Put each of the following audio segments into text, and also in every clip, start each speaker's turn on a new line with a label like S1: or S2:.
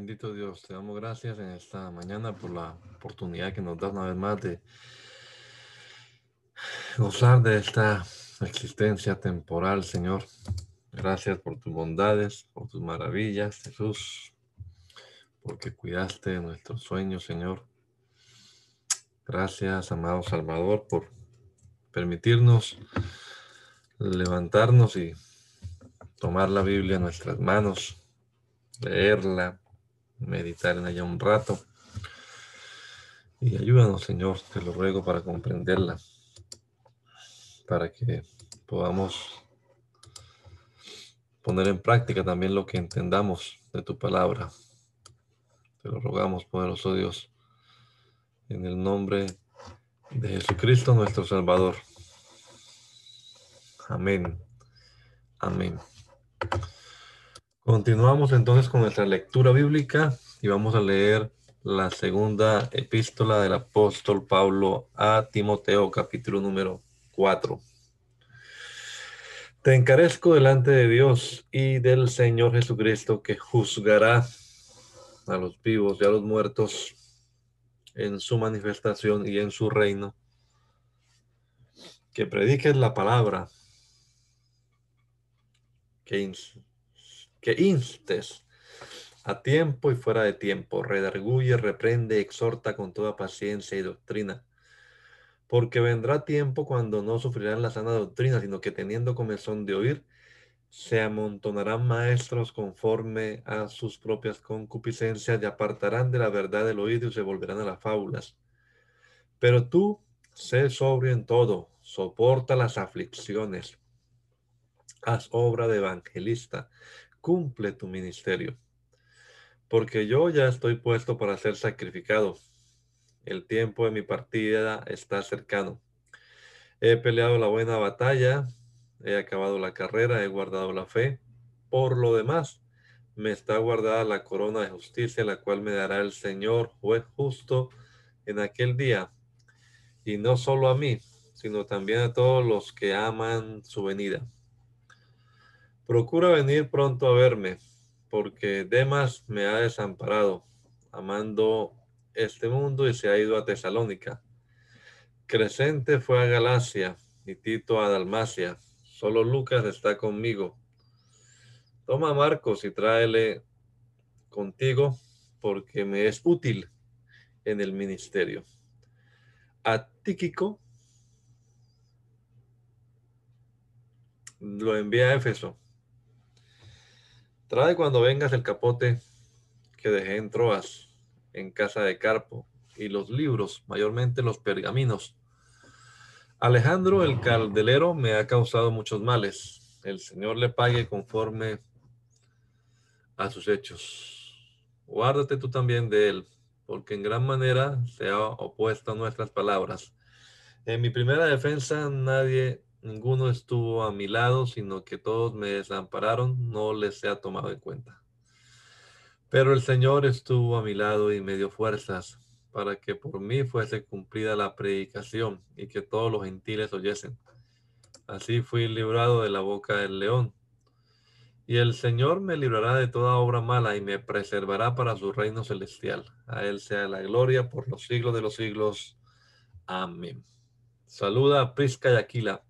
S1: Bendito Dios, te damos gracias en esta mañana por la oportunidad que nos das una vez más de gozar de esta existencia temporal, Señor. Gracias por tus bondades, por tus maravillas, Jesús, porque cuidaste de nuestros sueños, Señor. Gracias, amado Salvador, por permitirnos levantarnos y tomar la Biblia en nuestras manos, leerla, meditar en ella un rato. Y ayúdanos, Señor, te lo ruego para comprenderla, para que podamos poner en práctica también lo que entendamos de tu palabra. Te lo rogamos, poderoso Dios, en el nombre de Jesucristo nuestro Salvador. Amén. Amén. Continuamos entonces con nuestra lectura bíblica y vamos a leer la segunda epístola del apóstol Pablo a Timoteo, capítulo número 4. Te encarezco delante de Dios y del Señor Jesucristo que juzgará a los vivos y a los muertos en su manifestación y en su reino. Que prediques la palabra, que que instes a tiempo y fuera de tiempo, redarguye, reprende, exhorta con toda paciencia y doctrina. Porque vendrá tiempo cuando no sufrirán la sana doctrina, sino que teniendo comezón de oír, se amontonarán maestros conforme a sus propias concupiscencias y apartarán de la verdad del oído y se volverán a las fábulas. Pero tú, sé sobrio en todo, soporta las aflicciones, haz obra de evangelista, cumple tu ministerio, porque yo ya estoy puesto para ser sacrificado. El tiempo de mi partida está cercano. He peleado la buena batalla, he acabado la carrera, he guardado la fe. Por lo demás, me está guardada la corona de justicia, la cual me dará el Señor, juez justo, en aquel día. Y no solo a mí, sino también a todos los que aman su venida. Procura venir pronto a verme, porque Demas me ha desamparado, amando este mundo y se ha ido a Tesalónica. Crescente fue a Galacia y Tito a Dalmacia. Solo Lucas está conmigo. Toma a Marcos y tráele contigo, porque me es útil en el ministerio. A Tíquico lo envía a Éfeso Trae cuando vengas el capote que dejé en Troas, en casa de Carpo, y los libros, mayormente los pergaminos. Alejandro el caldelero me ha causado muchos males. El Señor le pague conforme a sus hechos. Guárdate tú también de él, porque en gran manera se ha opuesto a nuestras palabras. En mi primera defensa nadie Ninguno estuvo a mi lado, sino que todos me desampararon, no les he tomado en cuenta. Pero el Señor estuvo a mi lado y me dio fuerzas para que por mí fuese cumplida la predicación y que todos los gentiles oyesen. Así fui librado de la boca del león. Y el Señor me librará de toda obra mala y me preservará para su reino celestial. A Él sea la gloria por los siglos de los siglos. Amén. Saluda a Prisca y Aquila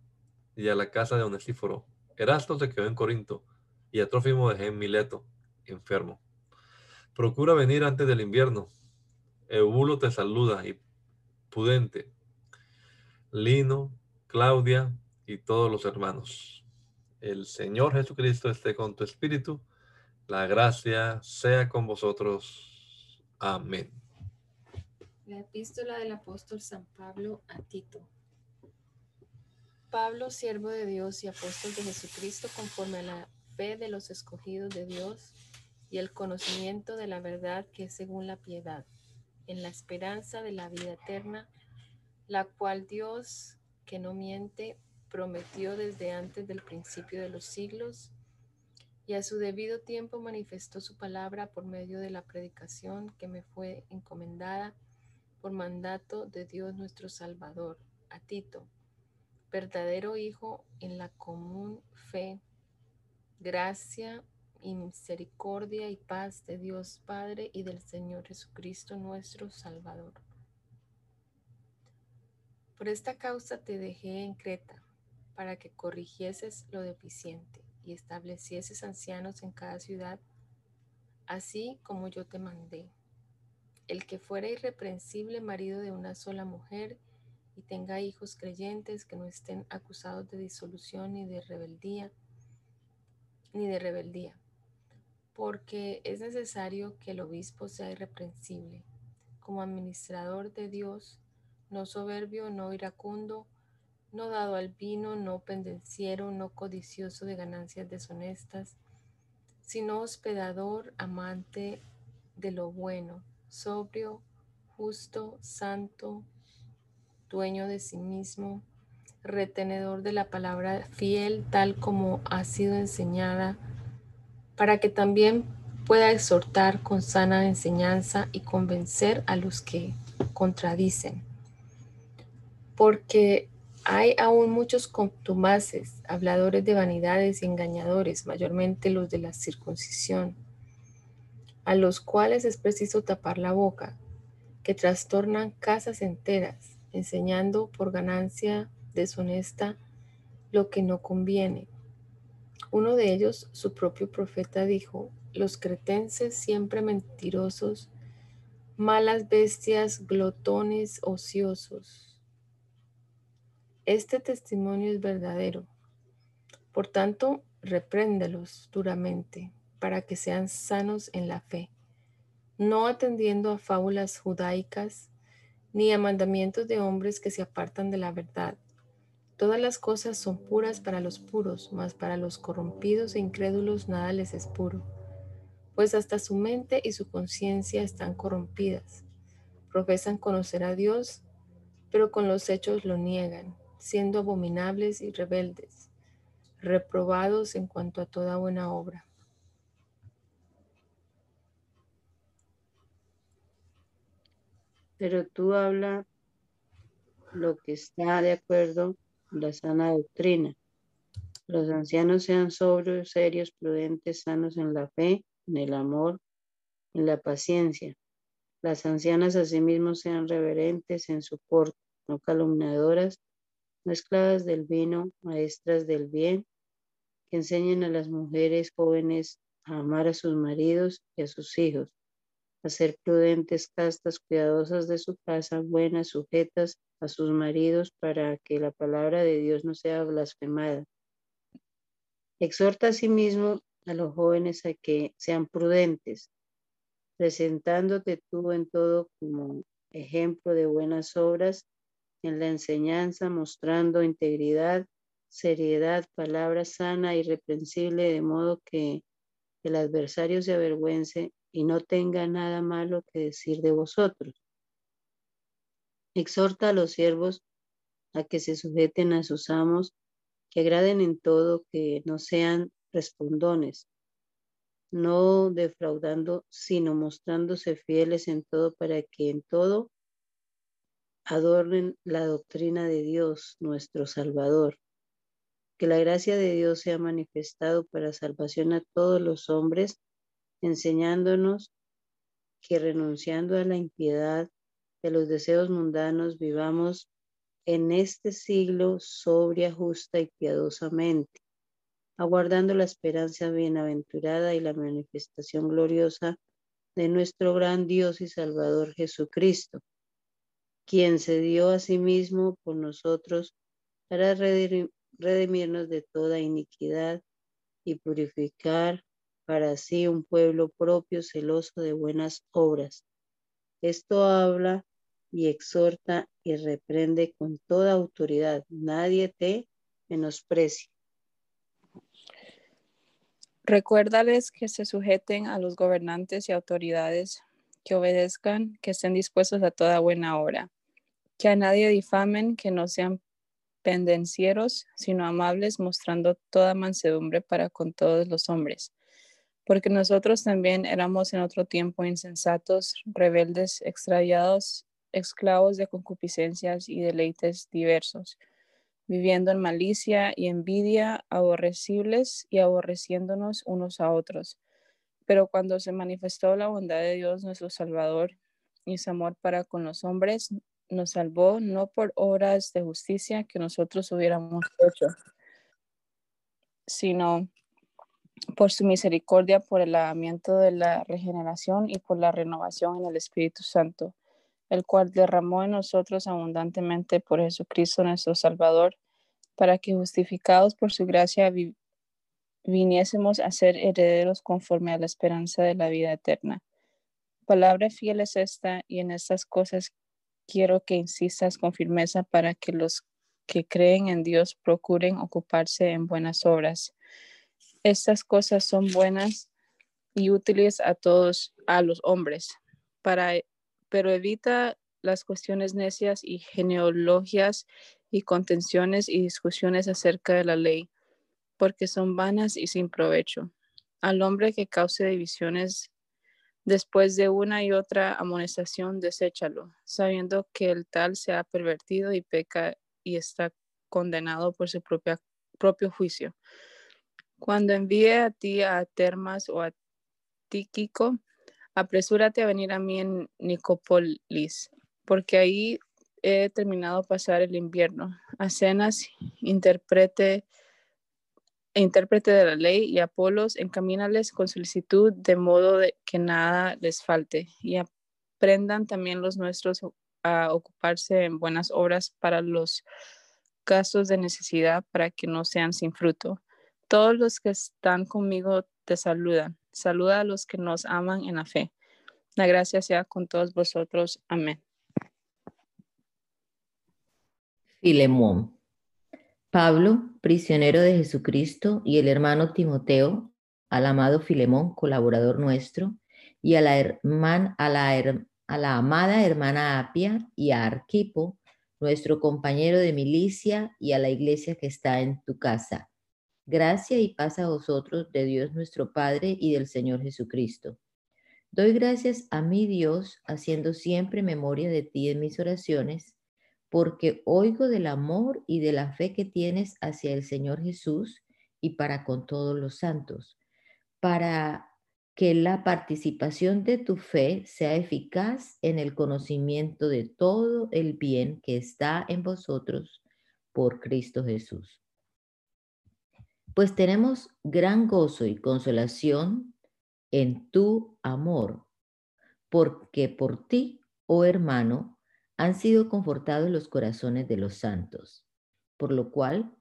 S1: y a la casa de Onesíforo. Erasto se quedó en Corinto y a Trófimo dejé en Mileto, enfermo. Procura venir antes del invierno. Eubulo te saluda y Pudente, Lino, Claudia y todos los hermanos. El Señor Jesucristo esté con tu espíritu. La gracia sea con vosotros. Amén.
S2: La epístola del apóstol San Pablo a Tito. Pablo, siervo de Dios y apóstol de Jesucristo, conforme a la fe de los escogidos de Dios y el conocimiento de la verdad que es según la piedad, en la esperanza de la vida eterna, la cual Dios, que no miente, prometió desde antes del principio de los siglos, y a su debido tiempo manifestó su palabra por medio de la predicación que me fue encomendada por mandato de Dios nuestro Salvador, a Tito, verdadero Hijo en la común fe, gracia y misericordia y paz de Dios Padre y del Señor Jesucristo nuestro Salvador. Por esta causa te dejé en Creta, para que corrigieses lo deficiente y establecieses ancianos en cada ciudad, así como yo te mandé. El que fuera irreprensible marido de una sola mujer y tenga hijos creyentes que no estén acusados de disolución ni de rebeldía, ni de rebeldía. Porque es necesario que el obispo sea irreprensible, como administrador de Dios, no soberbio, no iracundo, no dado al vino, no pendenciero, no codicioso de ganancias deshonestas, sino hospedador, amante de lo bueno, sobrio, justo, santo, dueño de sí mismo, retenedor de la palabra fiel tal como ha sido enseñada para que también pueda exhortar con sana enseñanza y convencer a los que contradicen. Porque hay aún muchos contumaces, habladores de vanidades y engañadores, mayormente los de la circuncisión, a los cuales es preciso tapar la boca, que trastornan casas enteras, enseñando por ganancia deshonesta lo que no conviene uno de ellos, su propio profeta, dijo, los cretenses siempre mentirosos, malas bestias, glotones, ociosos. Este testimonio es verdadero. Por tanto, repréndelos duramente para que sean sanos en la fe, no atendiendo a fábulas judaicas ni a mandamientos de hombres que se apartan de la verdad Todas las cosas son puras para los puros, mas para los corrompidos e incrédulos nada les es puro, pues hasta su mente y su conciencia están corrompidas. Profesan conocer a Dios, pero con los hechos lo niegan, siendo abominables y rebeldes, reprobados en cuanto a toda buena obra.
S3: Pero tú habla lo que está de acuerdo la sana doctrina. Los ancianos sean sobrios, serios, prudentes, sanos en la fe, en el amor, en la paciencia. Las ancianas asimismo sean reverentes en su porte, no calumniadoras, no esclavas del vino, maestras del bien, que enseñen a las mujeres jóvenes a amar a sus maridos y a sus hijos, a ser prudentes, castas, cuidadosas de su casa, buenas, sujetas a sus maridos para que la palabra de Dios no sea blasfemada. Exhorta asimismo a los jóvenes a que sean prudentes, presentándote tú en todo como ejemplo de buenas obras, en la enseñanza, mostrando integridad, seriedad, palabra sana, irreprensible, de modo que el adversario se avergüence y no tenga nada malo que decir de vosotros. Exhorta a los siervos a que se sujeten a sus amos, que agraden en todo, que no sean respondones, no defraudando, sino mostrándose fieles en todo para que en todo adornen la doctrina de Dios, nuestro Salvador. Que la gracia de Dios sea manifestado para salvación a todos los hombres, enseñándonos que renunciando a la impiedad de los deseos mundanos vivamos en este siglo sobria, justa y piadosamente, aguardando la esperanza bienaventurada y la manifestación gloriosa de nuestro gran Dios y Salvador Jesucristo, quien se dio a sí mismo por nosotros para redimirnos de toda iniquidad y purificar para sí un pueblo propio celoso de buenas obras. Esto habla y exhorta y reprende con toda autoridad. Nadie te menosprecie.
S4: Recuérdales que se sujeten a los gobernantes y autoridades, que obedezcan, que estén dispuestos a toda buena obra, que a nadie difamen, que no sean pendencieros, sino amables, mostrando toda mansedumbre para con todos los hombres. Porque nosotros también éramos en otro tiempo insensatos, rebeldes, extraviados, esclavos de concupiscencias y deleites diversos viviendo en malicia y envidia, aborrecibles y aborreciéndonos unos a otros. Pero cuando se manifestó la bondad de Dios nuestro Salvador y su amor para con los hombres, nos salvó no por obras de justicia que nosotros hubiéramos hecho, sino por su misericordia, por el lavamiento de la regeneración y por la renovación en el Espíritu Santo el cual derramó en nosotros abundantemente por Jesucristo nuestro Salvador, para que justificados por su gracia viniésemos a ser herederos conforme a la esperanza de la vida eterna. Palabra fiel es esta, y en estas cosas quiero que insistas con firmeza para que los que creen en Dios procuren ocuparse en buenas obras. Estas cosas son buenas y útiles a todos, a los hombres, para pero evita las cuestiones necias y genealogias y contenciones y discusiones acerca de la ley, porque son vanas y sin provecho. Al hombre que cause divisiones después de una y otra amonestación, deséchalo, sabiendo que el tal se ha pervertido y peca y está condenado por su propia, propio juicio. Cuando envíe a ti a Termas o a Tíquico, apresúrate a venir a mí en Nicópolis, porque ahí he determinado pasar el invierno. Acenas, intérprete, intérprete de la ley, y Apolos, encamínales con solicitud, de modo de que nada les falte, y aprendan también los nuestros a ocuparse en buenas obras para los casos de necesidad, para que no sean sin fruto. Todos los que están conmigo te saludan. Saluda a los que nos aman en la fe. La gracia sea con todos vosotros. Amén.
S5: Filemón. Pablo, prisionero de Jesucristo, y el hermano Timoteo, al amado Filemón, colaborador nuestro, y a la, a la amada hermana Apia y a Arquipo, nuestro compañero de milicia, y a la iglesia que está en tu casa Gracia y paz a vosotros de Dios nuestro Padre y del Señor Jesucristo. Doy gracias a mi Dios, haciendo siempre memoria de ti en mis oraciones, porque oigo del amor y de la fe que tienes hacia el Señor Jesús y para con todos los santos, para que la participación de tu fe sea eficaz en el conocimiento de todo el bien que está en vosotros por Cristo Jesús pues tenemos gran gozo y consolación en tu amor, porque por ti, oh hermano, han sido confortados los corazones de los santos, por lo cual,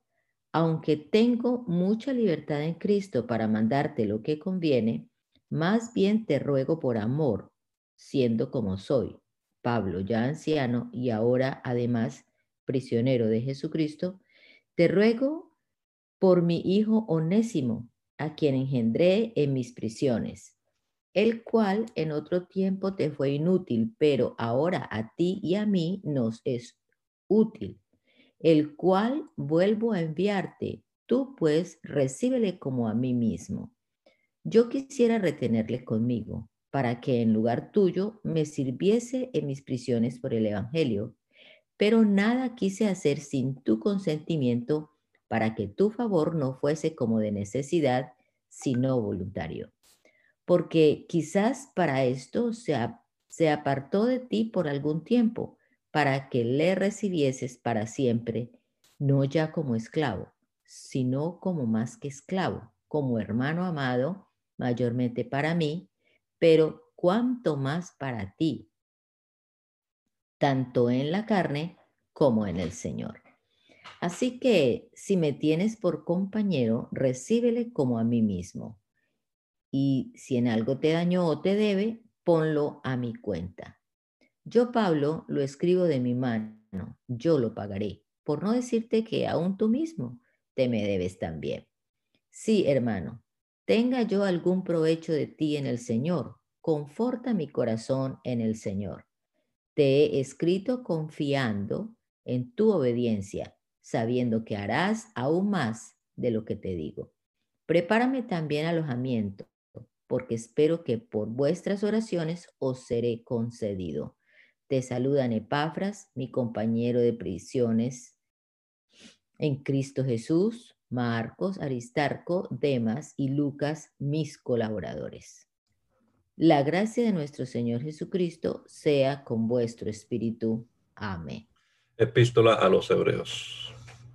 S5: aunque tengo mucha libertad en Cristo para mandarte lo que conviene, más bien te ruego por amor, siendo como soy, Pablo ya anciano y ahora además prisionero de Jesucristo, te ruego por mi hijo Onésimo, a quien engendré en mis prisiones, el cual en otro tiempo te fue inútil, pero ahora a ti y a mí nos es útil, el cual vuelvo a enviarte. Tú pues recíbele como a mí mismo. Yo quisiera retenerle conmigo, para que en lugar tuyo me sirviese en mis prisiones por el Evangelio, pero nada quise hacer sin tu consentimiento para que tu favor no fuese como de necesidad, sino voluntario. Porque quizás para esto se, se apartó de ti por algún tiempo, para que le recibieses para siempre, no ya como esclavo, sino como más que esclavo, como hermano amado, mayormente para mí, pero cuanto más para ti, tanto en la carne como en el Señor. Así que si me tienes por compañero, recíbele como a mí mismo. Y si en algo te dañó o te debe, ponlo a mi cuenta. Yo, Pablo, lo escribo de mi mano, yo lo pagaré, por no decirte que aún tú mismo te me debes también. Sí, hermano, tenga yo algún provecho de ti en el Señor, conforta mi corazón en el Señor. Te he escrito confiando en tu obediencia, sabiendo que harás aún más de lo que te digo. Prepárame también alojamiento, porque espero que por vuestras oraciones os seré concedido. Te saludan Epafras, mi compañero de prisiones en Cristo Jesús, Marcos, Aristarco, Demas y Lucas, mis colaboradores. La gracia de nuestro Señor Jesucristo sea con vuestro espíritu. Amén.
S1: Epístola a los Hebreos.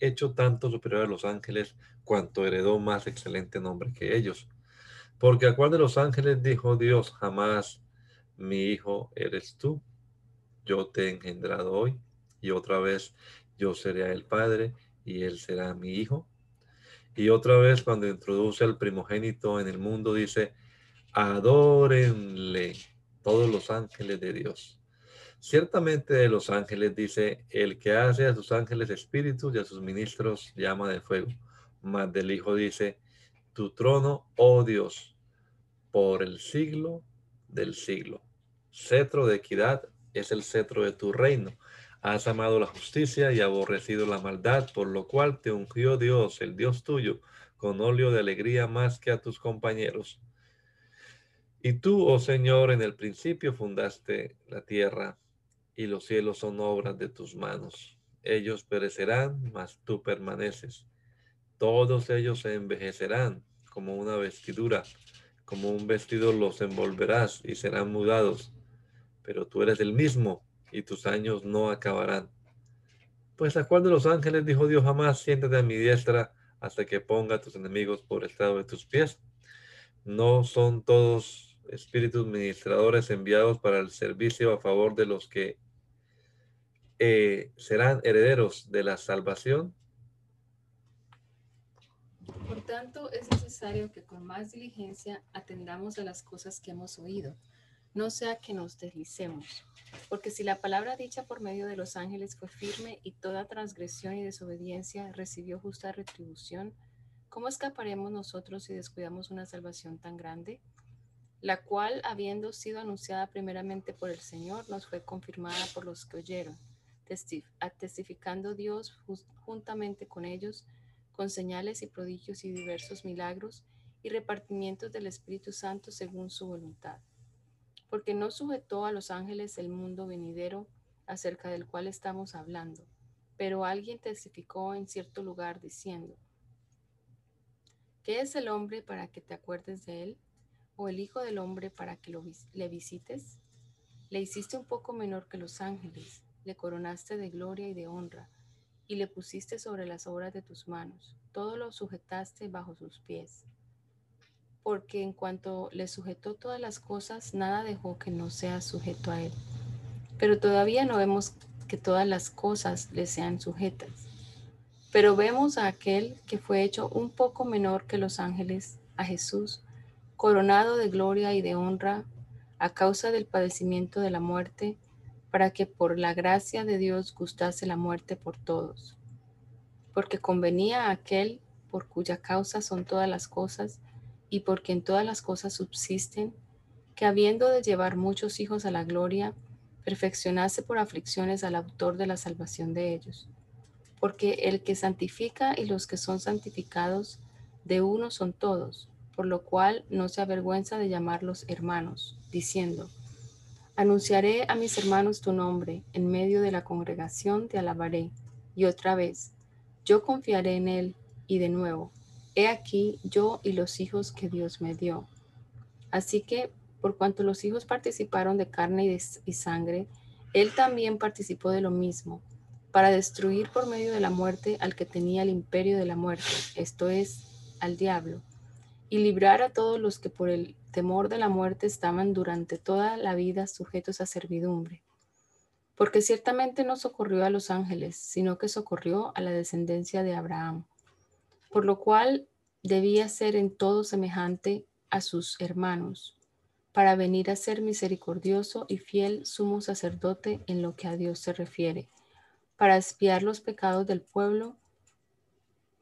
S1: hecho tanto superior a los ángeles, cuanto heredó más excelente nombre que ellos. Porque a cuál de los ángeles dijo Dios jamás, mi hijo eres tú, yo te he engendrado hoy, y otra vez yo seré el padre y él será mi hijo. Y otra vez cuando introduce al primogénito en el mundo dice, adórenle todos los ángeles de Dios. Ciertamente de los ángeles dice, el que hace a sus ángeles espíritus y a sus ministros llama de fuego. Mas del Hijo dice, tu trono, oh Dios, por el siglo del siglo. Cetro de equidad es el cetro de tu reino. Has amado la justicia y aborrecido la maldad, por lo cual te ungió Dios, el Dios tuyo, con óleo de alegría más que a tus compañeros. Y tú, oh Señor, en el principio fundaste la tierra y los cielos son obras de tus manos. Ellos perecerán, mas tú permaneces. Todos ellos se envejecerán como una vestidura, como un vestido los envolverás y serán mudados. Pero tú eres el mismo y tus años no acabarán. Pues a cuál de los ángeles dijo Dios jamás, siéntate a mi diestra hasta que ponga a tus enemigos por estado de tus pies. No son todos espíritus ministradores enviados para el servicio a favor de los que eh, serán herederos de la salvación.
S2: Por tanto, es necesario que con más diligencia atendamos a las cosas que hemos oído, no sea que nos deslicemos, porque si la palabra dicha por medio de los ángeles fue firme y toda transgresión y desobediencia recibió justa retribución, ¿cómo escaparemos nosotros si descuidamos una salvación tan grande? La cual, habiendo sido anunciada primeramente por el Señor, nos fue confirmada por los que oyeron testificando Dios juntamente con ellos, con señales y prodigios y diversos milagros y repartimientos del Espíritu Santo según su voluntad. Porque no sujetó a los ángeles el mundo venidero acerca del cual estamos hablando, pero alguien testificó en cierto lugar diciendo, ¿qué es el hombre para que te acuerdes de él? ¿O el Hijo del hombre para que lo, le visites? Le hiciste un poco menor que los ángeles le coronaste de gloria y de honra, y le pusiste sobre las obras de tus manos, todo lo sujetaste bajo sus pies. Porque en cuanto le sujetó todas las cosas, nada dejó que no sea sujeto a él. Pero todavía no vemos que todas las cosas le sean sujetas. Pero vemos a aquel que fue hecho un poco menor que los ángeles, a Jesús, coronado de gloria y de honra a causa del padecimiento de la muerte, para que por la gracia de Dios gustase la muerte por todos. Porque convenía a aquel por cuya causa son todas las cosas y porque en todas las cosas subsisten, que habiendo de llevar muchos hijos a la gloria, perfeccionase por aflicciones al autor de la salvación de ellos. Porque el que santifica y los que son santificados, de uno son todos, por lo cual no se avergüenza de llamarlos hermanos, diciendo, Anunciaré a mis hermanos tu nombre, en medio de la congregación te alabaré. Y otra vez, yo confiaré en él, y de nuevo, he aquí yo y los hijos que Dios me dio. Así que, por cuanto los hijos participaron de carne y, sangre, él también participó de lo mismo, para destruir por medio de la muerte al que tenía el imperio de la muerte, esto es, al diablo, y librar a todos los que por el temor de la muerte estaban durante toda la vida sujetos a servidumbre. Porque ciertamente no socorrió a los ángeles, sino que socorrió a la descendencia de Abraham, por lo cual debía ser en todo semejante a sus hermanos, para venir a ser misericordioso y fiel sumo sacerdote en lo que a Dios se refiere, para espiar los pecados del pueblo,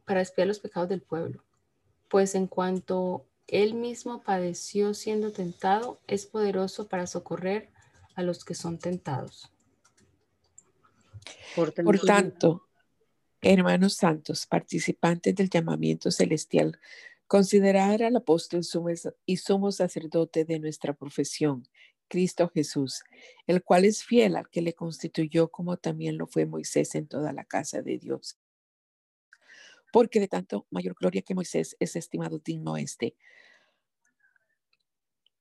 S2: para espiar los pecados del pueblo. Pues en cuanto él mismo padeció siendo tentado, es poderoso para socorrer a los que son tentados.
S6: Por tanto, hermanos santos, participantes del llamamiento celestial, considerar al apóstol y sumo sacerdote de nuestra profesión, Cristo Jesús, el cual es fiel al que le constituyó como también lo fue Moisés en toda la casa de Dios. Porque de tanto mayor gloria que Moisés es estimado digno este,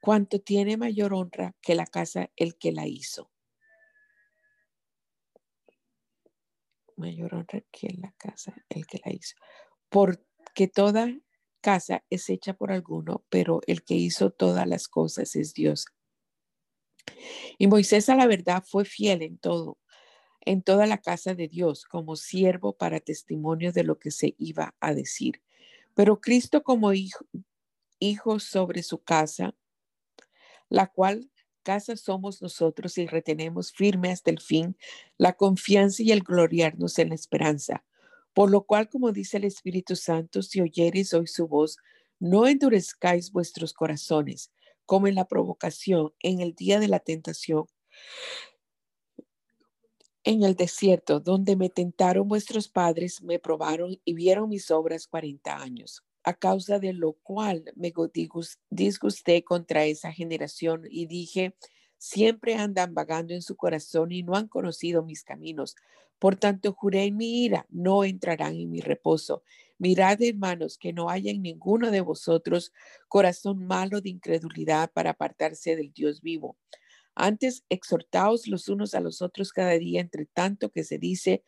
S6: cuanto tiene mayor honra que la casa el que la hizo. Mayor honra que la casa el que la hizo. Porque toda casa es hecha por alguno, pero el que hizo todas las cosas es Dios. Y Moisés a la verdad fue fiel en todo, en toda la casa de Dios, como siervo para testimonio de lo que se iba a decir. Pero Cristo como hijo, sobre su casa, la cual casa somos nosotros y retenemos firme hasta el fin la confianza y el gloriarnos en la esperanza. Por lo cual, como dice el Espíritu Santo, si oyeres hoy su voz, no endurezcáis vuestros corazones, como en la provocación, en el día de la tentación, en el desierto, donde me tentaron vuestros padres, me probaron y vieron mis obras cuarenta años a causa de lo cual me disgusté contra esa generación y dije, siempre andan vagando en su corazón y no han conocido mis caminos. Por tanto, juré en mi ira, no entrarán en mi reposo. Mirad, hermanos, que no haya en ninguno de vosotros corazón malo de incredulidad para apartarse del Dios vivo. Antes, exhortaos los unos a los otros cada día, entre tanto que se dice,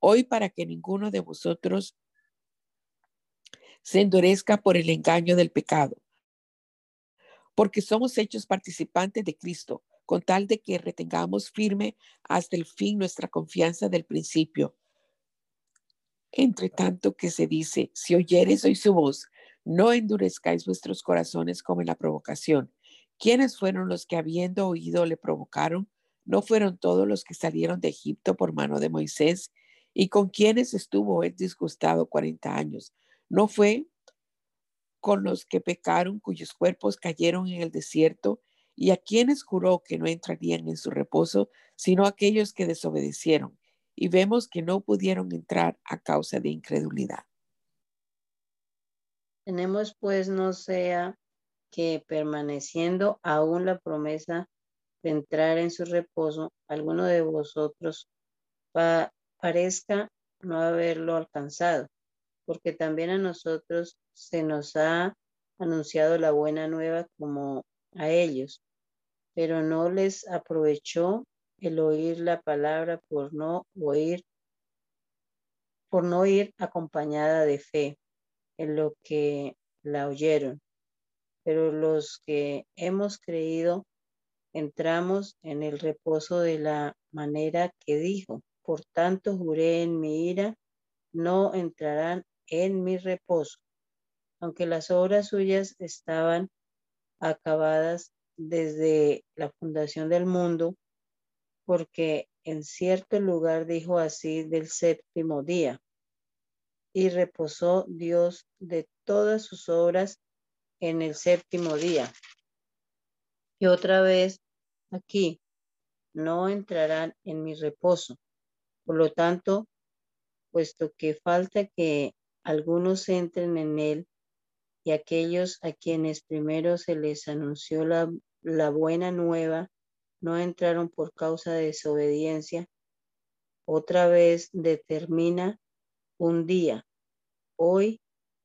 S6: hoy para que ninguno de vosotros se endurezca por el engaño del pecado. Porque somos hechos participantes de Cristo, con tal de que retengamos firme hasta el fin nuestra confianza del principio. Entre tanto que se dice, si oyeres hoy su voz, no endurezcáis vuestros corazones como en la provocación. ¿Quiénes fueron los que habiendo oído le provocaron? ¿No fueron todos los que salieron de Egipto por mano de Moisés? ¿Y con quienes estuvo él disgustado cuarenta años? No fue con los que pecaron, cuyos cuerpos cayeron en el desierto, y a quienes juró que no entrarían en su reposo, sino aquellos que desobedecieron. Y vemos que no pudieron entrar a causa de incredulidad.
S3: Tenemos pues no sea que permaneciendo aún la promesa de entrar en su reposo, alguno de vosotros parezca no haberlo alcanzado porque también a nosotros se nos ha anunciado la buena nueva como a ellos, pero no les aprovechó el oír la palabra por no oír, por no ir acompañada de fe en lo que la oyeron. Pero los que hemos creído entramos en el reposo de la manera que dijo. Por tanto, juré en mi ira, no entrarán en mi reposo, aunque las obras suyas estaban acabadas desde la fundación del mundo, porque en cierto lugar dijo así del séptimo día, y reposó Dios de todas sus obras en el séptimo día. Y otra vez aquí, no entrarán en mi reposo. Por lo tanto, puesto que falta que algunos entren en él y aquellos a quienes primero se les anunció la, la buena nueva no entraron por causa de desobediencia, otra vez determina un día, hoy,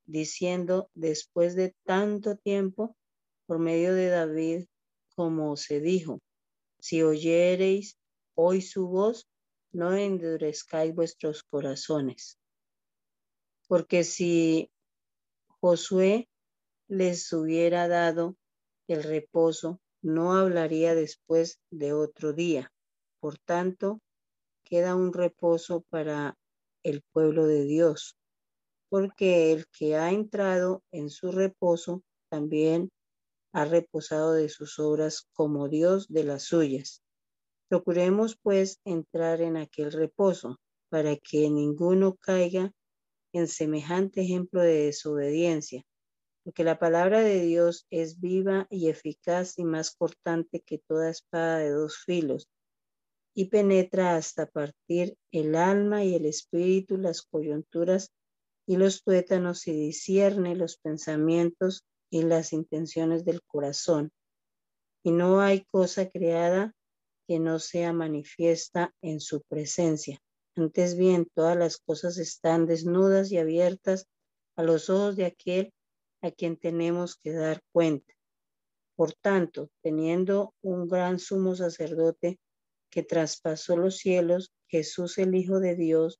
S3: diciendo después de tanto tiempo, por medio de David, como se dijo, si oyereis hoy su voz, no endurezcáis vuestros corazones. Porque si Josué les hubiera dado el reposo, no hablaría después de otro día. Por tanto, queda un reposo para el pueblo de Dios, porque el que ha entrado en su reposo también ha reposado de sus obras como Dios de las suyas. Procuremos pues entrar en aquel reposo para que ninguno caiga en semejante ejemplo de desobediencia, porque la palabra de Dios es viva y eficaz y más cortante que toda espada de dos filos, y penetra hasta partir el alma y el espíritu, las coyunturas y los tuétanos y discierne los pensamientos y las intenciones del corazón. Y no hay cosa creada que no sea manifiesta en su presencia. Antes bien, todas las cosas están desnudas y abiertas a los ojos de aquel a quien tenemos que dar cuenta. Por tanto, teniendo un gran sumo sacerdote que traspasó los cielos, Jesús el Hijo de Dios,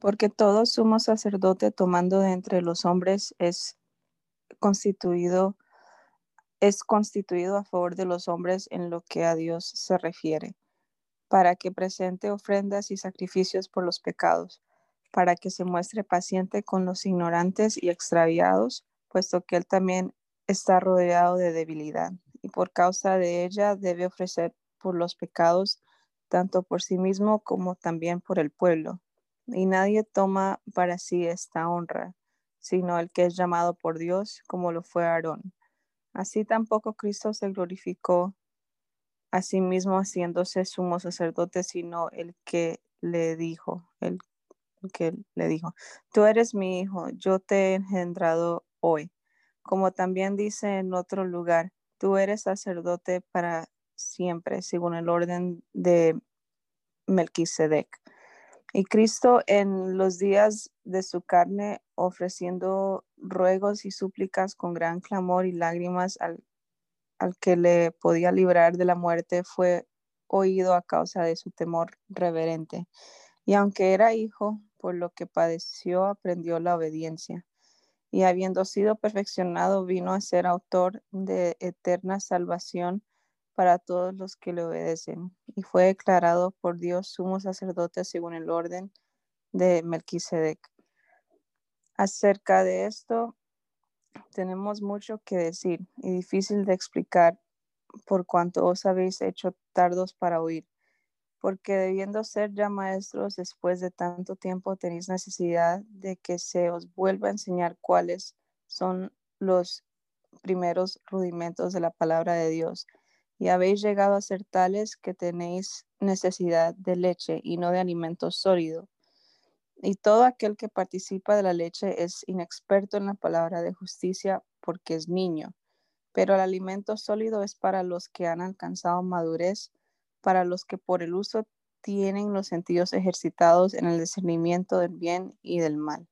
S4: Porque todo sumo sacerdote tomando de entre los hombres es constituido es constituido a favor de los hombres en lo que a Dios se refiere, para que presente ofrendas y sacrificios por los pecados, para que se muestre paciente con los ignorantes y extraviados, puesto que Él también está rodeado de debilidad, y por causa de ella debe ofrecer por los pecados, tanto por sí mismo como también por el pueblo. Y nadie toma para sí esta honra, sino el que es llamado por Dios, como lo fue Aarón Así tampoco Cristo se glorificó a sí mismo haciéndose sumo sacerdote, sino el que le dijo, el que le dijo, tú eres mi hijo, yo te he engendrado hoy. Como también dice en otro lugar, tú eres sacerdote para siempre, según el orden de Melquisedec. Y Cristo en los días de su carne, ofreciendo ruegos y súplicas con gran clamor y lágrimas al, al que le podía librar de la muerte, fue oído a causa de su temor reverente. Y aunque era hijo, por lo que padeció, aprendió la obediencia. Y habiendo sido perfeccionado, vino a ser autor de eterna salvación para todos los que le obedecen, y fue declarado por Dios sumo sacerdote según el orden de Melquisedec. Acerca de esto, tenemos mucho que decir y difícil de explicar por cuanto os habéis hecho tardos para oír, porque debiendo ser ya maestros después de tanto tiempo tenéis necesidad de que se os vuelva a enseñar cuáles son los primeros rudimentos de la palabra de Dios y habéis llegado a ser tales que tenéis necesidad de leche y no de alimento sólido. Y todo aquel que participa de la leche es inexperto en la palabra de justicia porque es niño, pero el alimento sólido es para los que han alcanzado madurez, para los que por el uso tienen los sentidos ejercitados en el discernimiento del bien y del mal.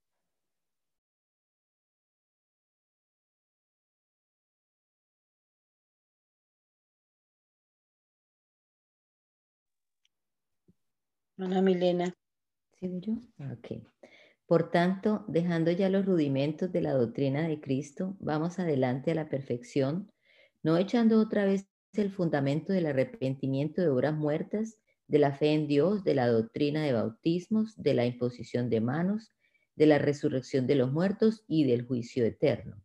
S3: Ana Milena.
S5: ¿Sí, yo? Ok. Por tanto, dejando ya los rudimentos de la doctrina de Cristo, vamos adelante a la perfección, no echando otra vez el fundamento del arrepentimiento de obras muertas, de la fe en Dios, de la doctrina de bautismos, de la imposición de manos, de la resurrección de los muertos y del juicio eterno.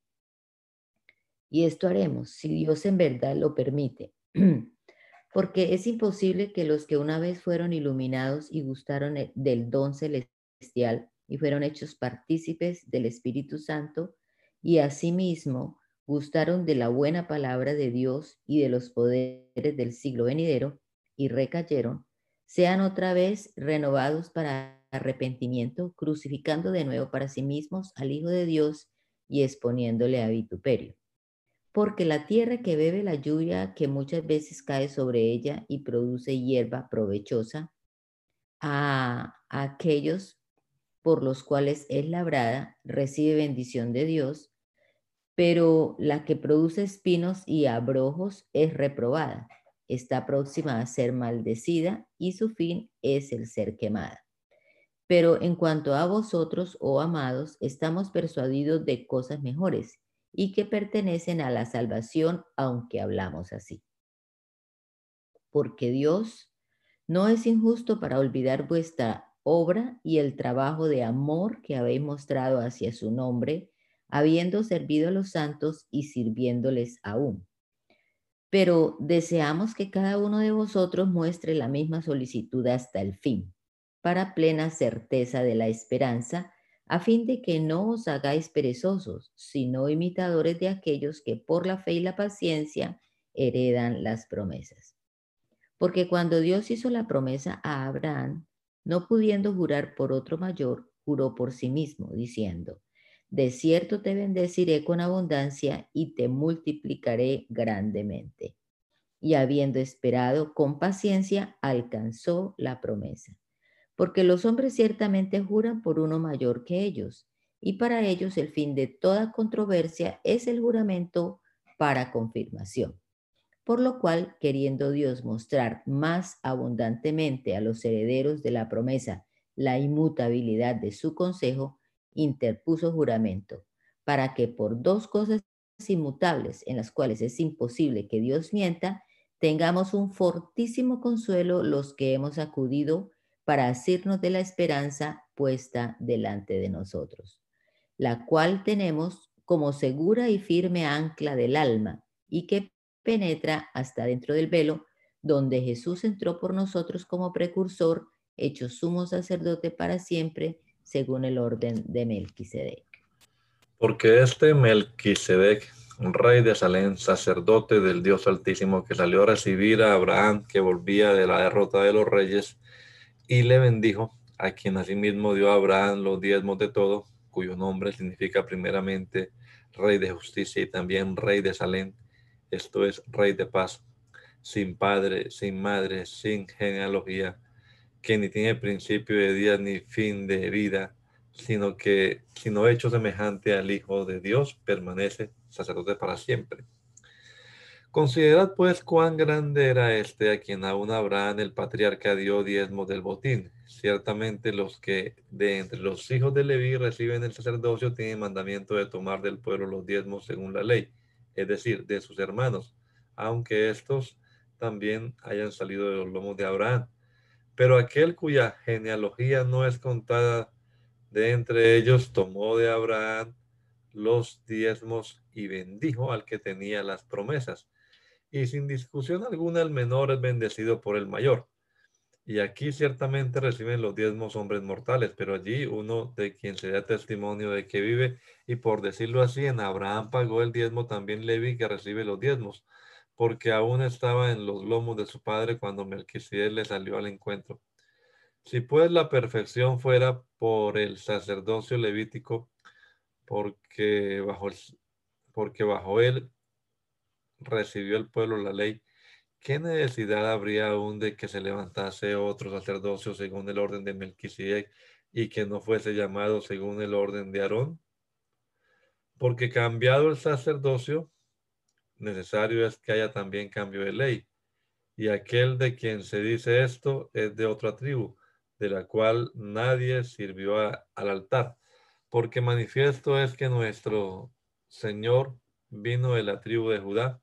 S5: Y esto haremos, si Dios en verdad lo permite. porque es imposible que los que una vez fueron iluminados y gustaron e, del don celestial y fueron hechos partícipes del Espíritu Santo y asimismo gustaron de la buena palabra de Dios y de los poderes del siglo venidero y recayeron, sean otra vez renovados para arrepentimiento, crucificando de nuevo para sí mismos al Hijo de Dios y exponiéndole a vituperio. Porque la tierra que bebe la lluvia que muchas veces cae sobre ella y produce hierba provechosa, a, aquellos por los cuales es labrada, recibe bendición de Dios, pero la que produce espinos y abrojos es reprobada, está próxima a ser maldecida y su fin es el ser quemada. Pero en cuanto a vosotros, oh amados, estamos persuadidos de cosas mejores y que pertenecen a la salvación, aunque hablamos así. Porque Dios no es injusto para olvidar vuestra obra y el trabajo de amor que habéis mostrado hacia su nombre, habiendo servido a los santos y sirviéndoles aún. Pero deseamos que cada uno de vosotros muestre la misma solicitud hasta el fin, para plena certeza de la esperanza, a fin de que no os hagáis perezosos, sino imitadores de aquellos que por la fe y la paciencia heredan las promesas. Porque cuando Dios hizo la promesa a Abraham, no pudiendo jurar por otro mayor, juró por sí mismo, diciendo, de cierto te bendeciré con abundancia y te multiplicaré grandemente. Y habiendo esperado con paciencia, alcanzó la promesa porque los hombres ciertamente juran por uno mayor que ellos, y para ellos el fin de toda controversia es el juramento para confirmación. Por lo cual, queriendo Dios mostrar más abundantemente a los herederos de la promesa la inmutabilidad de su consejo, interpuso juramento, para que por dos cosas inmutables en las cuales es imposible que Dios mienta, tengamos un fortísimo consuelo los que hemos acudido para hacernos de la esperanza puesta delante de nosotros, la cual tenemos como segura y firme ancla del alma y que penetra hasta dentro del velo, donde Jesús entró por nosotros como precursor, hecho sumo sacerdote para siempre, según el orden de Melquisedec.
S1: Porque este Melquisedec, rey de Salem, sacerdote del Dios Altísimo, que salió a recibir a Abraham, que volvía de la derrota de los reyes, y le bendijo, a quien asimismo dio a Abraham los diezmos de todo, cuyo nombre significa primeramente Rey de Justicia y también Rey de Salem, esto es Rey de Paz, sin padre, sin madre, sin genealogía, que ni tiene principio de día ni fin de vida, sino que, sino hecho semejante al Hijo de Dios, permanece sacerdote para siempre. Considerad pues cuán grande era este a quien aún Abraham el patriarca dio diezmo del botín. Ciertamente los que de entre los hijos de Leví reciben el sacerdocio tienen mandamiento de tomar del pueblo los diezmos según la ley, es decir, de sus hermanos, aunque estos también hayan salido de los lomos de Abraham. Pero aquel cuya genealogía no es contada de entre ellos tomó de Abraham los diezmos y bendijo al que tenía las promesas y sin discusión alguna el menor es bendecido por el mayor. Y aquí ciertamente reciben los diezmos hombres mortales, pero allí uno de quien se da testimonio de que vive, y por decirlo así, en Abraham pagó el diezmo también Levi que recibe los diezmos, porque aún estaba en los lomos de su padre cuando Melquisedec le salió al encuentro. Si pues la perfección fuera por el sacerdocio levítico, porque bajo, porque bajo él recibió el pueblo la ley, ¿qué necesidad habría aún de que se levantase otro sacerdocio según el orden de Melquisedec y que no fuese llamado según el orden de Aarón? Porque cambiado el sacerdocio, necesario es que haya también cambio de ley. Y aquel de quien se dice esto es de otra tribu, de la cual nadie sirvió al altar. Porque manifiesto es que nuestro Señor vino de la tribu de Judá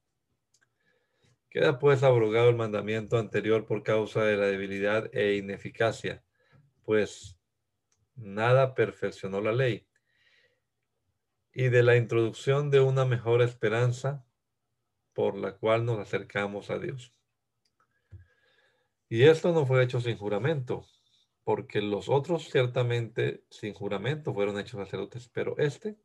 S1: Queda pues abrogado el mandamiento anterior por causa de la debilidad e ineficacia, pues nada perfeccionó la ley, y de la introducción de una mejor esperanza por la cual nos acercamos a Dios. Y esto no fue hecho sin juramento, porque los otros ciertamente sin juramento fueron hechos sacerdotes, pero este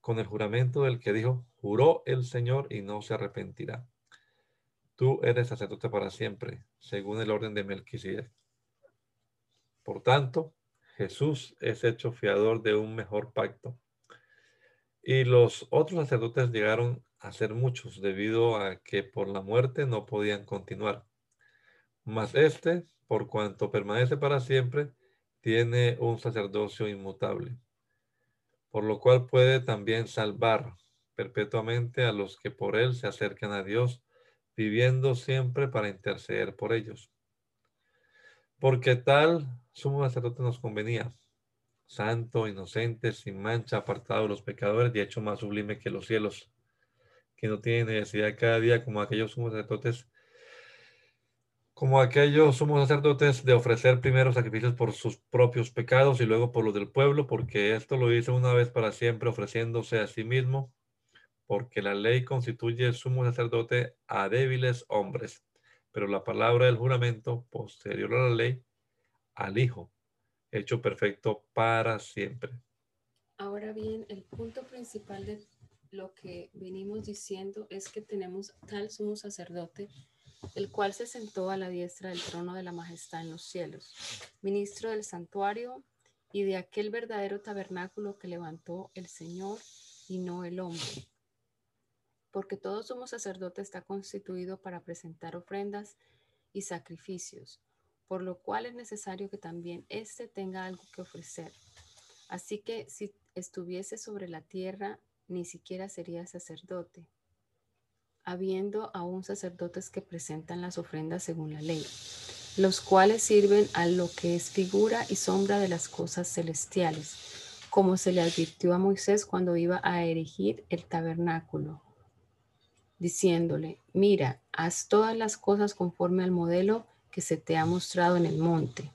S1: con el juramento del que dijo, juró el Señor y no se arrepentirá. Tú eres sacerdote para siempre, según el orden de Melquisedec. Por tanto, Jesús es hecho fiador de un mejor pacto. Y los otros sacerdotes llegaron a ser muchos debido a que por la muerte no podían continuar. Mas este, por cuanto permanece para siempre, tiene un sacerdocio inmutable, por lo cual puede también salvar perpetuamente a los que por él se acercan a Dios, viviendo siempre para interceder por ellos. Porque tal sumo sacerdote nos convenía, santo, inocente, sin mancha, apartado de los pecadores y hecho más sublime que los cielos, que no tiene necesidad cada día como aquellos sumos sacerdotes como aquellos somos sacerdotes de ofrecer primero sacrificios por sus propios pecados y luego por los del pueblo, porque esto lo hizo una vez para siempre ofreciéndose a sí mismo, porque la ley constituye el sumo sacerdote a débiles hombres, pero la palabra del juramento posterior a la ley al Hijo, hecho perfecto para siempre.
S2: Ahora bien, el punto principal de lo que venimos diciendo es que tenemos tal sumo sacerdote el cual se sentó a la diestra del trono de la majestad en los cielos, ministro del santuario y de aquel verdadero tabernáculo que levantó el Señor y no el hombre. Porque todo sumo sacerdote está constituido para presentar ofrendas y sacrificios, por lo cual es necesario que también éste tenga algo que ofrecer. Así que si estuviese sobre la tierra, ni siquiera sería sacerdote habiendo aún sacerdotes que presentan las ofrendas según la ley, los cuales sirven a lo que es figura y sombra de las cosas celestiales, como se le advirtió a Moisés cuando iba a erigir el tabernáculo, diciéndole, mira, haz todas las cosas conforme al modelo que se te ha mostrado en el monte.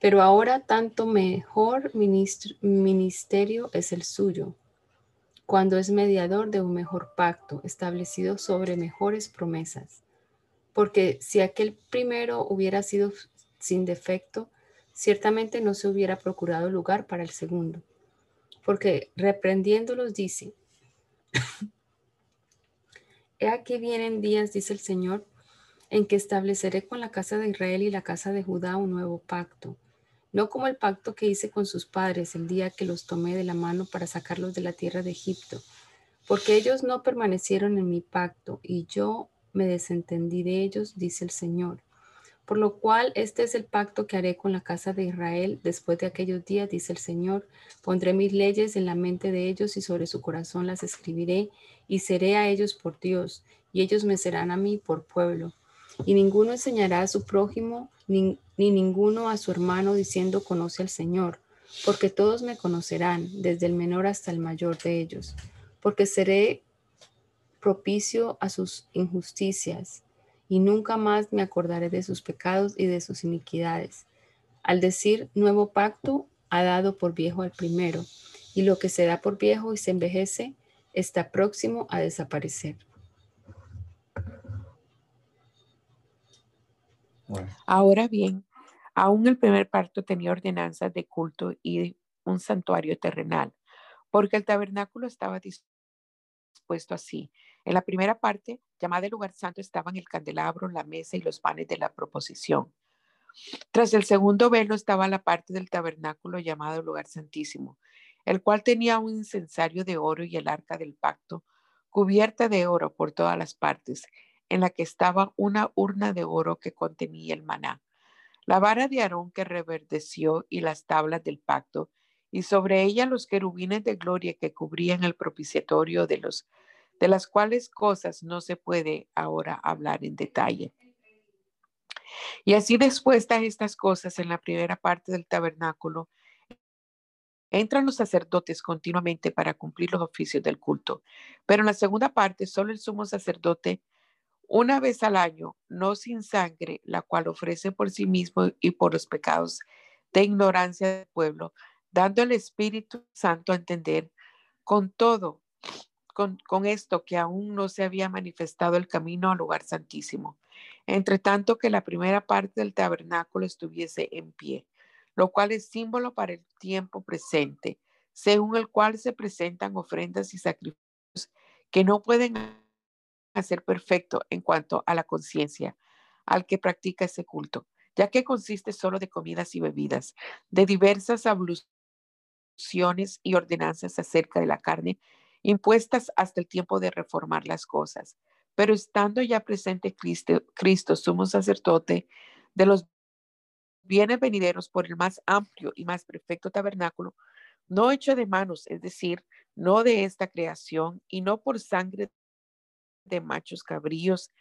S2: Pero ahora tanto mejor ministerio es el suyo cuando es mediador de un mejor pacto establecido sobre mejores promesas. Porque si aquel primero hubiera sido sin defecto, ciertamente no se hubiera procurado lugar para el segundo. Porque reprendiéndolos dice, He aquí vienen días, dice el Señor, en que estableceré con la casa de Israel y la casa de Judá un nuevo pacto no como el pacto que hice con sus padres el día que los tomé de la mano para sacarlos de la tierra de Egipto, porque ellos no permanecieron en mi pacto y yo me desentendí de ellos, dice el Señor. Por lo cual este es el pacto que haré con la casa de Israel después de aquellos días, dice el Señor. Pondré mis leyes en la mente de ellos y sobre su corazón las escribiré y seré a ellos por Dios y ellos me serán a mí por pueblo. Y ninguno enseñará a su prójimo ni, ninguno a su hermano diciendo conoce al Señor, porque todos me conocerán, desde el menor hasta el mayor de ellos, porque seré propicio a sus injusticias, y nunca más me acordaré de sus pecados y de sus iniquidades. Al decir nuevo pacto, ha dado por viejo al primero, y lo que se da por viejo y se envejece está próximo a desaparecer.
S6: Ahora bien, aún el primer pacto tenía ordenanzas de culto y un santuario terrenal, porque el tabernáculo estaba dispuesto así. En la primera parte, llamada el lugar santo, estaban el candelabro, la mesa y los panes de la proposición. Tras el segundo velo estaba la parte del tabernáculo llamado lugar santísimo, el cual tenía un incensario de oro y el arca del pacto, cubierta de oro por todas las partes, en la que estaba una urna de oro que contenía el maná, la vara de Aarón que reverdeció y las tablas del pacto, y sobre ella los querubines de gloria que cubrían el propiciatorio de los de las cuales cosas no se puede ahora hablar en detalle. Y así dispuestas estas cosas en la primera parte del tabernáculo, entran los sacerdotes continuamente para cumplir los oficios del culto, pero en la segunda parte solo el sumo sacerdote una vez al año, no sin sangre, la cual ofrece por sí mismo y por los pecados de ignorancia del pueblo, dando el Espíritu Santo a entender con todo, con, esto que aún no se había manifestado el camino al lugar santísimo, entre tanto que la primera parte del tabernáculo estuviese en pie, lo cual es símbolo para el tiempo presente, según el cual se presentan ofrendas y sacrificios que no pueden hacer perfecto en cuanto a la conciencia al que practica ese culto, ya que consiste solo de comidas y bebidas, de diversas abluciones y ordenanzas acerca de la carne, impuestas hasta el tiempo de reformar las cosas. Pero estando ya presente Cristo, sumo sacerdote de los bienes venideros por el más amplio y más perfecto tabernáculo, no hecho de manos, es decir, no de esta creación y no por sangre de machos cabríos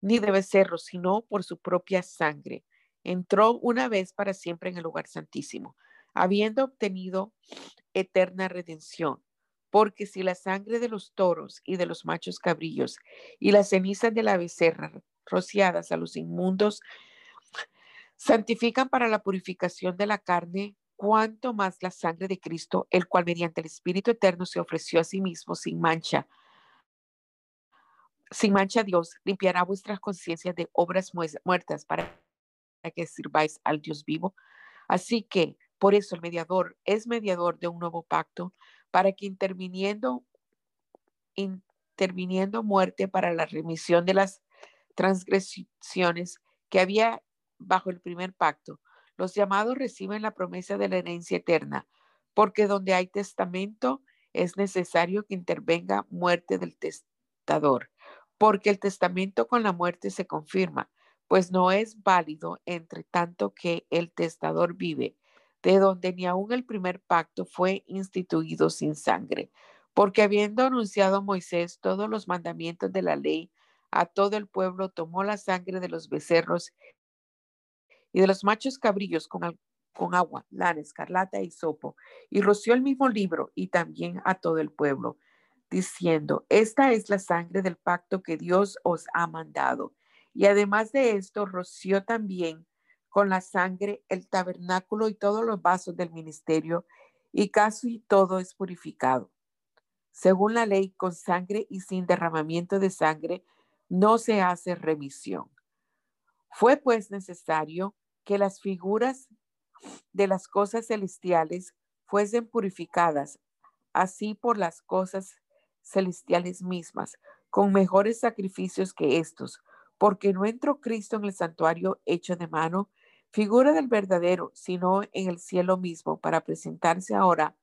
S6: ni de becerros, sino por su propia sangre. Entró una vez para siempre en el lugar santísimo, habiendo obtenido eterna redención. Porque si la sangre de los toros y de los machos cabrillos y las cenizas de la becerra rociadas a los inmundos santifican para la purificación de la carne, cuanto más la sangre de Cristo, el cual mediante el Espíritu Eterno se ofreció a sí mismo sin mancha sin mancha Dios limpiará vuestras conciencias de obras muertas para que sirváis al Dios vivo. Así que por eso el mediador es mediador de un nuevo pacto para que interviniendo, interviniendo muerte para la remisión de las transgresiones que había bajo el primer pacto, los llamados reciben la promesa de la herencia eterna, porque donde hay testamento es necesario que intervenga muerte del testador porque el testamento con la muerte se confirma, pues no es válido entre tanto que el testador vive, de donde ni aun el primer pacto fue instituido sin sangre, porque habiendo anunciado Moisés todos los mandamientos de la ley, a todo el pueblo tomó la sangre de los becerros y de los machos cabrillos con, agua, lana, escarlata y sopo, y roció el mismo libro y también a todo el pueblo diciendo, esta es la sangre del pacto que Dios os ha mandado. Y además de esto, roció también con la sangre el tabernáculo y todos los vasos del ministerio, y casi todo es purificado. Según la ley, con sangre y sin derramamiento de sangre, no se hace remisión. Fue pues necesario que las figuras de las cosas celestiales fuesen purificadas, así por las cosas celestiales mismas, con mejores sacrificios que estos, porque no entró Cristo en el santuario hecho de mano, figura del verdadero, sino en el cielo mismo, para presentarse ahora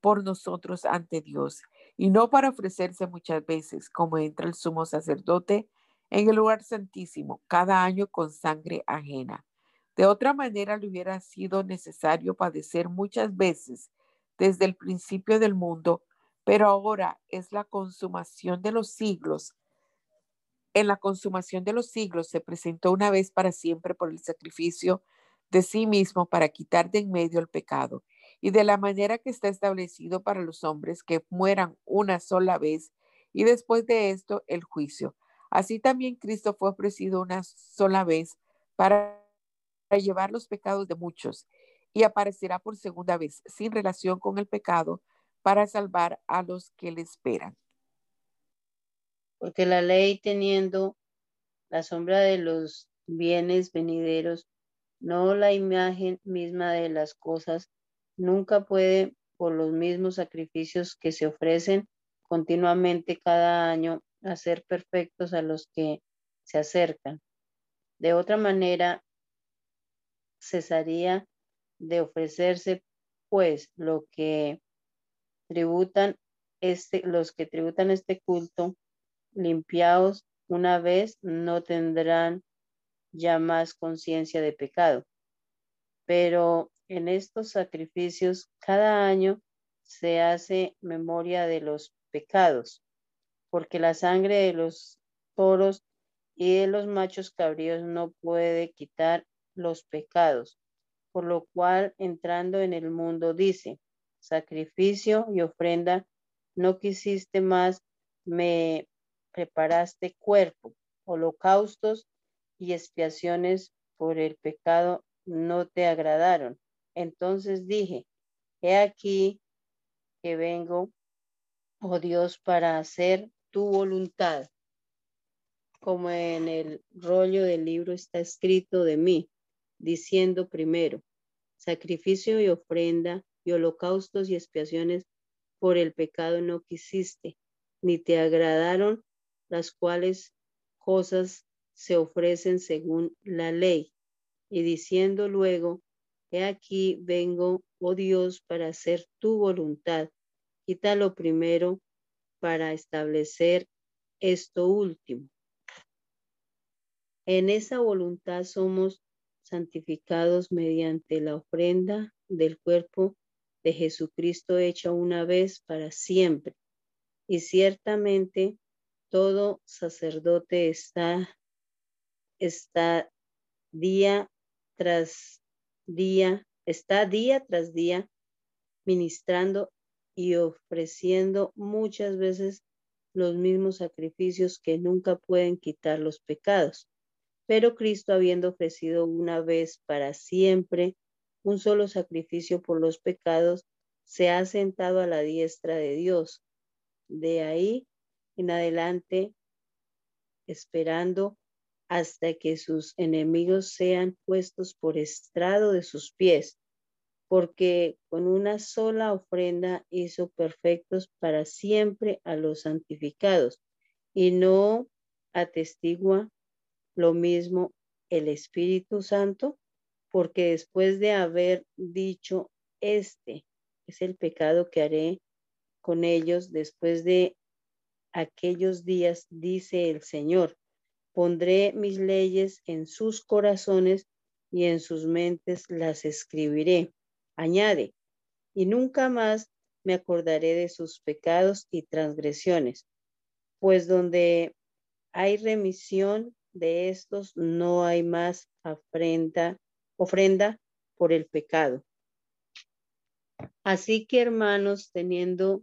S6: por nosotros ante Dios, y no para ofrecerse muchas veces, como entra el sumo sacerdote en el lugar santísimo, cada año con sangre ajena. De otra manera le hubiera sido necesario padecer muchas veces desde el principio del mundo pero ahora es la consumación de los siglos. En la consumación de los siglos se presentó una vez para siempre por el sacrificio de sí mismo para quitar de en medio el pecado, y de la manera que está establecido para los hombres que mueran una sola vez, y después de esto el juicio. Así también Cristo fue ofrecido una sola vez para llevar los pecados de muchos, y aparecerá por segunda vez sin relación con el pecado para salvar a los que le esperan.
S3: Porque la ley teniendo la sombra de los bienes venideros, no la imagen misma de las cosas, nunca puede, por los mismos sacrificios que se ofrecen continuamente cada año, hacer perfectos a los que se acercan. De otra manera, cesaría de ofrecerse, pues, lo que tributan este, los que tributan este culto, limpiados una vez, no tendrán ya más conciencia de pecado. Pero en estos sacrificios, cada año se hace memoria de los pecados, porque la sangre de los toros y de los machos cabríos no puede quitar los pecados, por lo cual entrando en el mundo dice, sacrificio y ofrenda, no quisiste más, me preparaste cuerpo, holocaustos y expiaciones por el pecado no te agradaron. Entonces dije, he aquí que vengo, oh Dios, para hacer tu voluntad. Como en el rollo del libro está escrito de mí, diciendo primero, sacrificio y ofrenda y holocaustos y expiaciones por el pecado no quisiste, ni te agradaron las cuales cosas se ofrecen según la ley. Y diciendo luego, he aquí vengo, oh Dios, para hacer tu voluntad. Quita lo primero para establecer esto último. En esa voluntad somos santificados mediante la ofrenda del cuerpo de Jesucristo hecha una vez para siempre. Y ciertamente todo sacerdote está, está día tras día, está día tras día ministrando y ofreciendo muchas veces los mismos sacrificios que nunca pueden quitar los pecados. Pero Cristo, habiendo ofrecido una vez para siempre un solo sacrificio por los pecados, se ha sentado a la diestra de Dios. De ahí en adelante, esperando hasta que sus enemigos sean puestos por estrado de sus pies, porque con una sola ofrenda hizo perfectos para siempre a los santificados, y no atestigua lo mismo el Espíritu Santo, porque después de haber dicho, este es el pecado que haré con ellos después de aquellos días, dice el Señor, pondré mis leyes en sus corazones y en sus mentes las escribiré. Añade, y nunca más me acordaré de sus pecados y transgresiones, pues donde hay remisión de estos no hay más afrenta ofrenda por el pecado. Así que hermanos, teniendo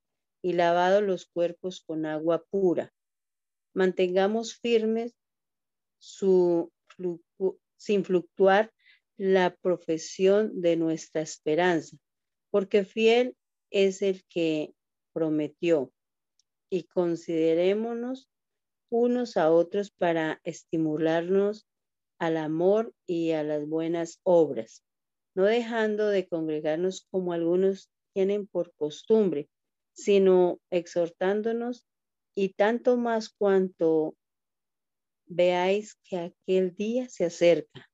S3: y lavados los cuerpos con agua pura. Mantengamos firmes sin fluctuar la profesión de nuestra esperanza, porque fiel es el que prometió. Y considerémonos unos a otros para estimularnos al amor y a las buenas obras, no dejando de congregarnos como algunos tienen por costumbre, sino exhortándonos y tanto más cuanto veáis que aquel día se acerca.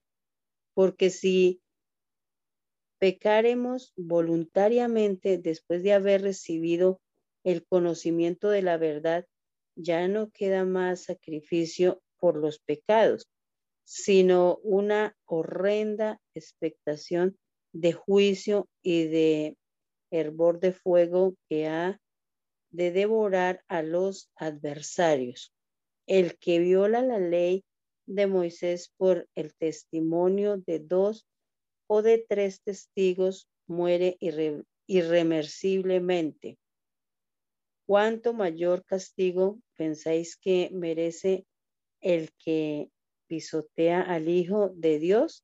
S3: Porque si pecaremos voluntariamente después de haber recibido el conocimiento de la verdad, ya no queda más sacrificio por los pecados, sino una horrenda expectación de juicio y de hervor de fuego que ha de devorar a los adversarios. El que viola la ley de Moisés por el testimonio de dos o de tres testigos muere irremersiblemente. ¿Cuánto mayor castigo pensáis que merece el que pisotea al Hijo de Dios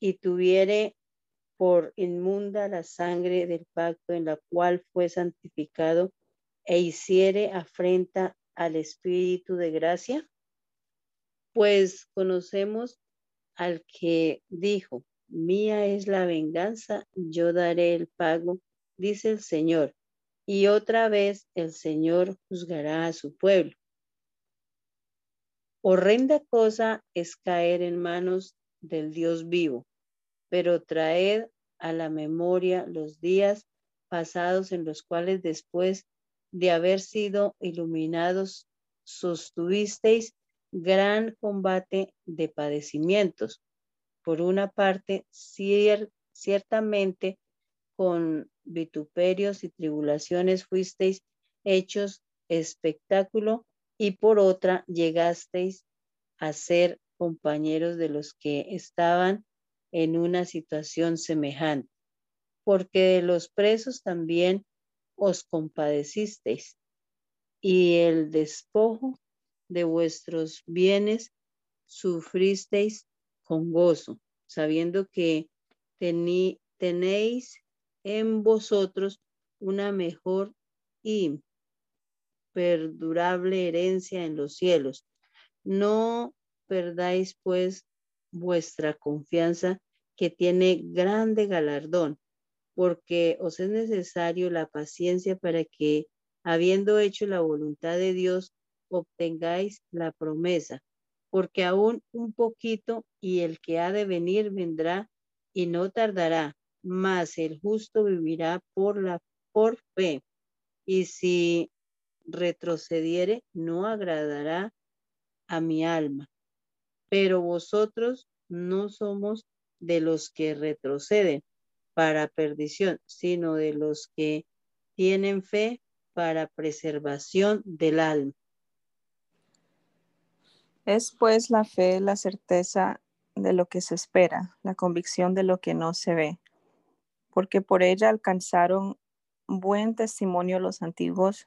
S3: y tuviere por inmunda la sangre del pacto en la cual fue santificado e hiciere afrenta al Espíritu de gracia? Pues conocemos al que dijo, mía es la venganza, yo daré el pago, dice el Señor. Y otra vez el Señor juzgará a su pueblo. Horrenda cosa es caer en manos del Dios vivo, pero traed a la memoria los días pasados en los cuales después de haber sido iluminados sostuvisteis gran combate de padecimientos. Por una parte, Ciertamente, con vituperios y tribulaciones fuisteis hechos espectáculo y por otra llegasteis a ser compañeros de los que estaban en una situación semejante, porque de los presos también os compadecisteis y el despojo de vuestros bienes sufristeis con gozo, sabiendo que tenéis en vosotros una mejor y perdurable herencia en los cielos. No perdáis pues vuestra confianza que tiene grande galardón, porque os es necesario la paciencia para que, habiendo hecho la voluntad de Dios, obtengáis la promesa, porque aún un poquito y el que ha de venir vendrá y no tardará, mas el justo vivirá por la por fe. Y si retrocediere, no agradará a mi alma. Pero vosotros no somos de los que retroceden para perdición, sino de los que tienen fe para preservación del alma.
S4: Es pues la fe la certeza de lo que se espera, la convicción de lo que no se ve, porque por ella alcanzaron buen testimonio los antiguos.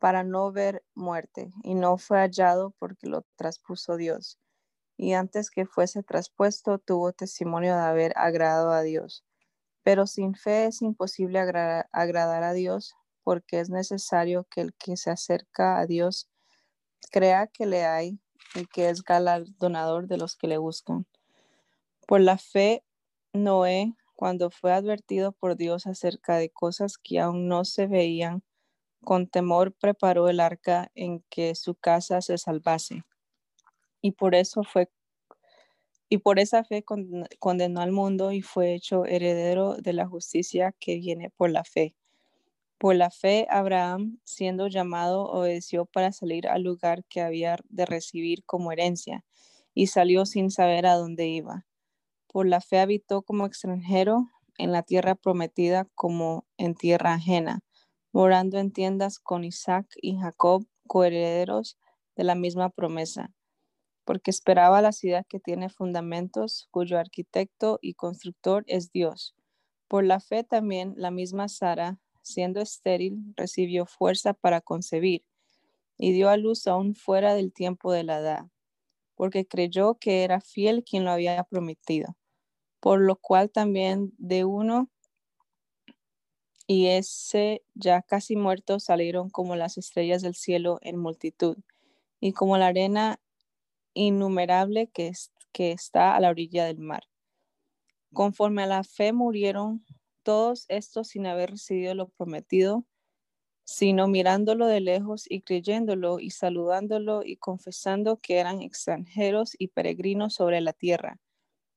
S4: para no ver muerte, y no fue hallado porque lo traspuso Dios. Y antes que fuese traspuesto, tuvo testimonio de haber agradado a Dios. Pero sin fe es imposible agradar a Dios, porque es necesario que el que se acerca a Dios crea que le hay y que es galardonador de los que le buscan. Por la fe, Noé, cuando fue advertido por Dios acerca de cosas que aún no se veían, con temor preparó el arca en que su casa se salvase. Y por eso fue y por esa fe condenó al mundo y fue hecho heredero de la justicia que viene por la fe. Por la fe, Abraham, siendo llamado, obedeció para salir al lugar que había de recibir como herencia, y salió sin saber a dónde iba. Por la fe habitó como extranjero en la tierra prometida como en tierra ajena, morando en tiendas con Isaac y Jacob, coherederos de la misma promesa, porque esperaba la ciudad que tiene fundamentos, cuyo arquitecto y constructor es Dios. Por la fe también la misma Sara, siendo estéril, recibió fuerza para concebir y dio a luz aún fuera del tiempo de la edad, porque creyó que era fiel quien lo había prometido, por lo cual también de uno y ese ya casi muerto salieron como las estrellas del cielo en multitud y como la arena innumerable que, que está a la orilla del mar. Conforme a la fe murieron todos estos sin haber recibido lo prometido, sino mirándolo de lejos y creyéndolo y saludándolo y confesando que eran extranjeros y peregrinos sobre la tierra,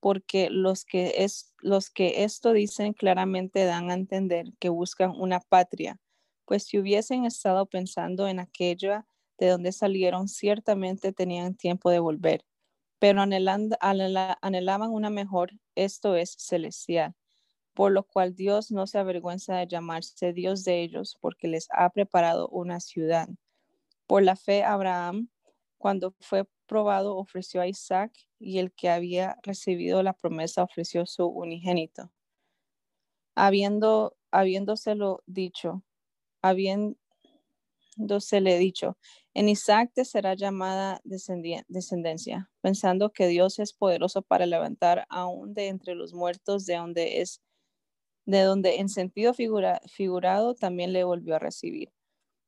S4: porque los que, es, los que esto dicen claramente dan a entender que buscan una patria, pues si hubiesen estado pensando en aquella de donde salieron, ciertamente tenían tiempo de volver, pero anhelaban una mejor, esto es celestial por lo cual Dios no se avergüenza de llamarse Dios de ellos, porque les ha preparado una ciudad. Por la fe, Abraham, cuando fue ofreció a Isaac, y el que había recibido la promesa ofreció su unigénito. Habiendo, habiéndoselo dicho, habiéndosele dicho, en Isaac te será llamada descendencia, pensando que Dios es poderoso para levantar aún de entre los muertos, de donde es de donde en sentido figurado también le volvió a recibir.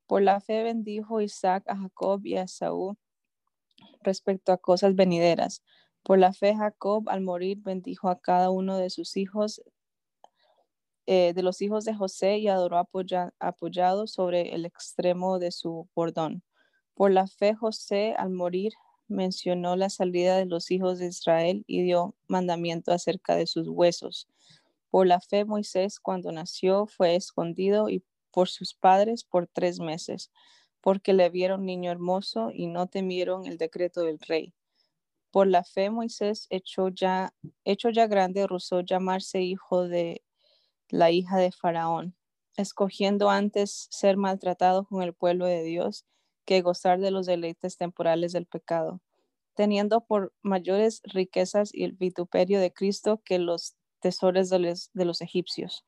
S4: Por la fe bendijo Isaac a Jacob y a Saúl respecto a cosas venideras. Por la fe Jacob al morir bendijo a cada uno de sus hijos eh, de los hijos de José y adoró apoyado sobre el extremo de su bordón. Por la fe José al morir mencionó la salida de los hijos de Israel y dio mandamiento acerca de sus huesos. Por la fe Moisés cuando nació fue escondido y por sus padres por tres meses, porque le vieron niño hermoso y no temieron el decreto del rey. Por la fe Moisés, hecho ya, grande, rehusó llamarse hijo de la hija de Faraón, escogiendo antes ser maltratado con el pueblo de Dios que gozar de los deleites temporales del pecado, teniendo por mayores riquezas y el vituperio de Cristo que los tesoros de los, de los egipcios,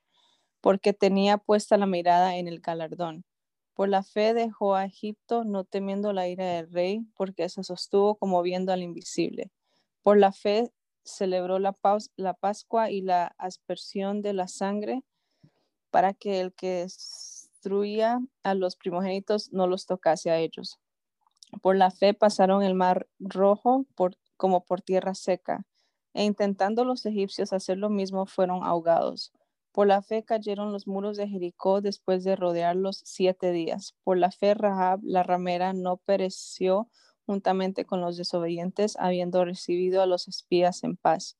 S4: porque tenía puesta la mirada en el galardón. Por la fe dejó a Egipto, no temiendo la ira del rey, porque se sostuvo como viendo al invisible. Por la fe celebró la, Pascua y la aspersión de la sangre, para que el que destruía a los primogénitos no los tocase a ellos. Por la fe pasaron el mar rojo como por tierra seca, e intentando los egipcios hacer lo mismo fueron ahogados. Por la fe cayeron los muros de Jericó después de rodearlos siete días. Por la fe Rahab, la ramera, no pereció juntamente con los desobedientes, habiendo recibido a los espías en paz.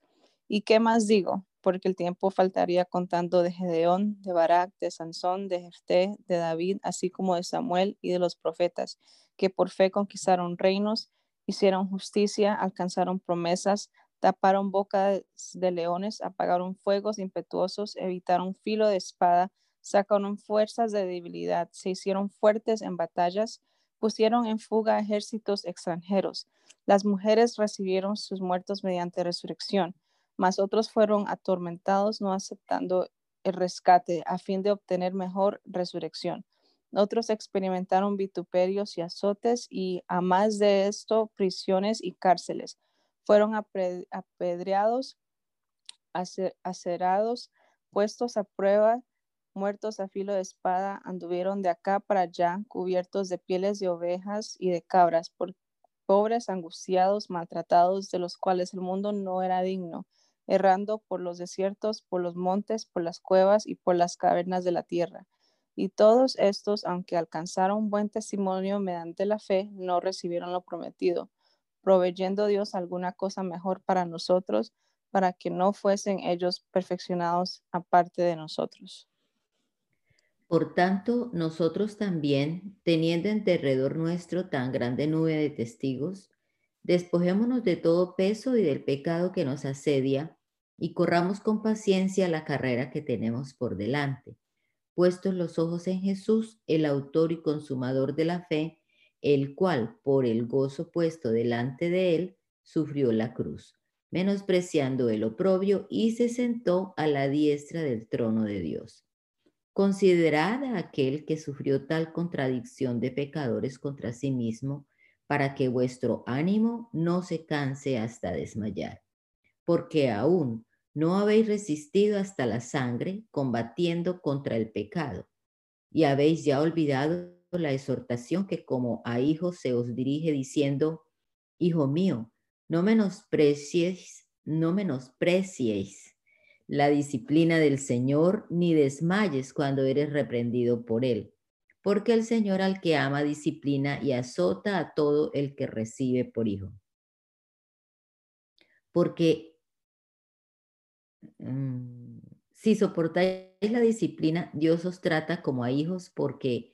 S4: ¿Y qué más digo? Porque el tiempo faltaría contando de Gedeón, de Barak, de Sansón, de Jefté, de David, así como de Samuel y de los profetas, que por fe conquistaron reinos, hicieron justicia, alcanzaron promesas, taparon bocas de leones, apagaron fuegos impetuosos, evitaron filo de espada, sacaron fuerzas de debilidad, se hicieron fuertes en batallas, pusieron en fuga ejércitos extranjeros. Las mujeres recibieron sus muertos mediante resurrección, mas otros fueron atormentados no aceptando el rescate a fin de obtener mejor resurrección. Otros experimentaron vituperios y azotes y a más de esto prisiones y cárceles fueron apedreados, acerados, puestos a prueba, muertos a filo de espada, anduvieron de acá para allá, cubiertos de pieles de ovejas y de cabras, por pobres, angustiados, maltratados, de los cuales el mundo no era digno, errando por los desiertos, por los montes, por las cuevas y por las cavernas de la tierra. Y todos estos, aunque alcanzaron buen testimonio mediante la fe, no recibieron lo prometido proveyendo Dios alguna cosa mejor para nosotros, para que no fuesen ellos perfeccionados aparte de nosotros.
S5: Por tanto, nosotros también, teniendo en derredor nuestro tan grande nube de testigos, despojémonos de todo peso y del pecado que nos asedia, y corramos con paciencia la carrera que tenemos por delante, puestos los ojos en Jesús, el autor y consumador de la fe, el cual, por el gozo puesto delante de él, sufrió la cruz, menospreciando el oprobio, y se sentó a la diestra del trono de Dios. Considerad a aquel que sufrió tal contradicción de pecadores contra sí mismo, para que vuestro ánimo no se canse hasta desmayar, porque aún no habéis resistido hasta la sangre combatiendo contra el pecado, y habéis ya olvidado la exhortación que como a hijos se os dirige diciendo, Hijo mío, no menosprecies, no menosprecies la disciplina del Señor, ni desmayes cuando eres reprendido por Él, porque el Señor al que ama disciplina y azota a todo el que recibe por hijo. Porque mm, si soportáis la disciplina, Dios os trata como a hijos, porque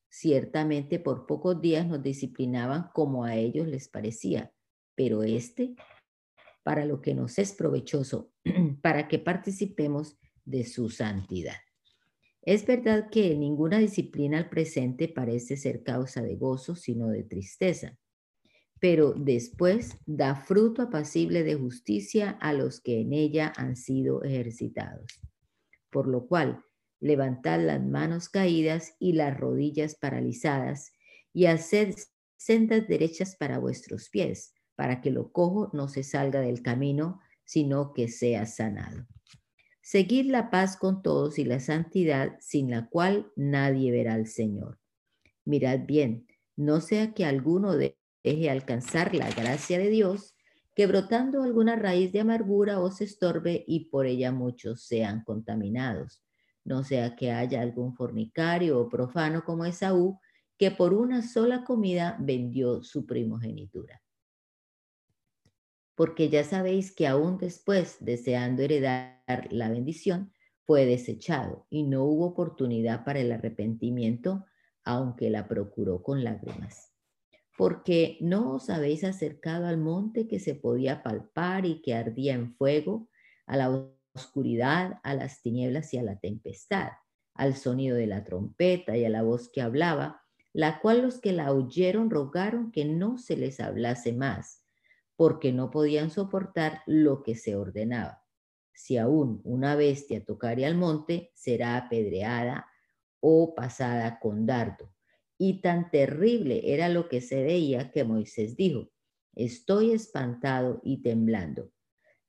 S5: Ciertamente por pocos días nos disciplinaban como a ellos les parecía, pero este para lo que nos es provechoso, para que participemos de su santidad. Es verdad que ninguna disciplina al presente parece ser causa de gozo, sino de tristeza, pero después da fruto apacible de justicia a los que en ella han sido ejercitados. Por lo cual, levantad las manos caídas y las rodillas paralizadas, y haced sendas derechas para vuestros pies, para que lo cojo no se salga del camino, sino que sea sanado. Seguid la paz con todos y la santidad, sin la cual nadie verá al Señor. Mirad bien, no sea que alguno deje alcanzar la gracia de Dios, que brotando alguna raíz de amargura os estorbe y por ella muchos sean contaminados. No sea que haya algún fornicario o profano como Esaú, que por una sola comida vendió su primogenitura. Porque ya sabéis que aún después, deseando heredar la bendición, fue desechado y no hubo oportunidad para el arrepentimiento, aunque la procuró con lágrimas. Porque no os habéis acercado al monte que se podía palpar y que ardía en fuego, a la oscuridad, a las tinieblas y a la tempestad, al sonido de la trompeta y a la voz que hablaba, la cual los que la oyeron rogaron que no se les hablase más, porque no podían soportar lo que se ordenaba. Si aún una bestia tocare al monte, será apedreada o pasada con dardo. Y tan terrible era lo que se veía que Moisés dijo, estoy espantado y temblando,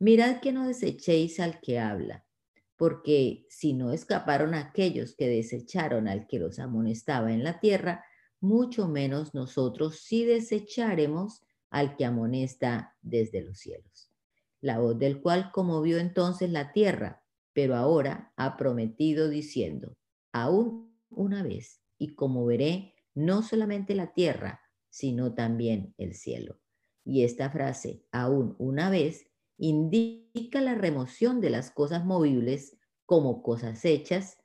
S5: Mirad que no desechéis al que habla, porque si no escaparon aquellos que desecharon al que los amonestaba en la tierra, mucho menos nosotros si desecharemos al que amonesta desde los cielos. La voz del cual conmovió entonces la tierra, pero ahora ha prometido diciendo, aún una vez, y como veré, no solamente la tierra, sino también el cielo. Y esta frase, aún una vez, indica la remoción de las cosas movibles como cosas hechas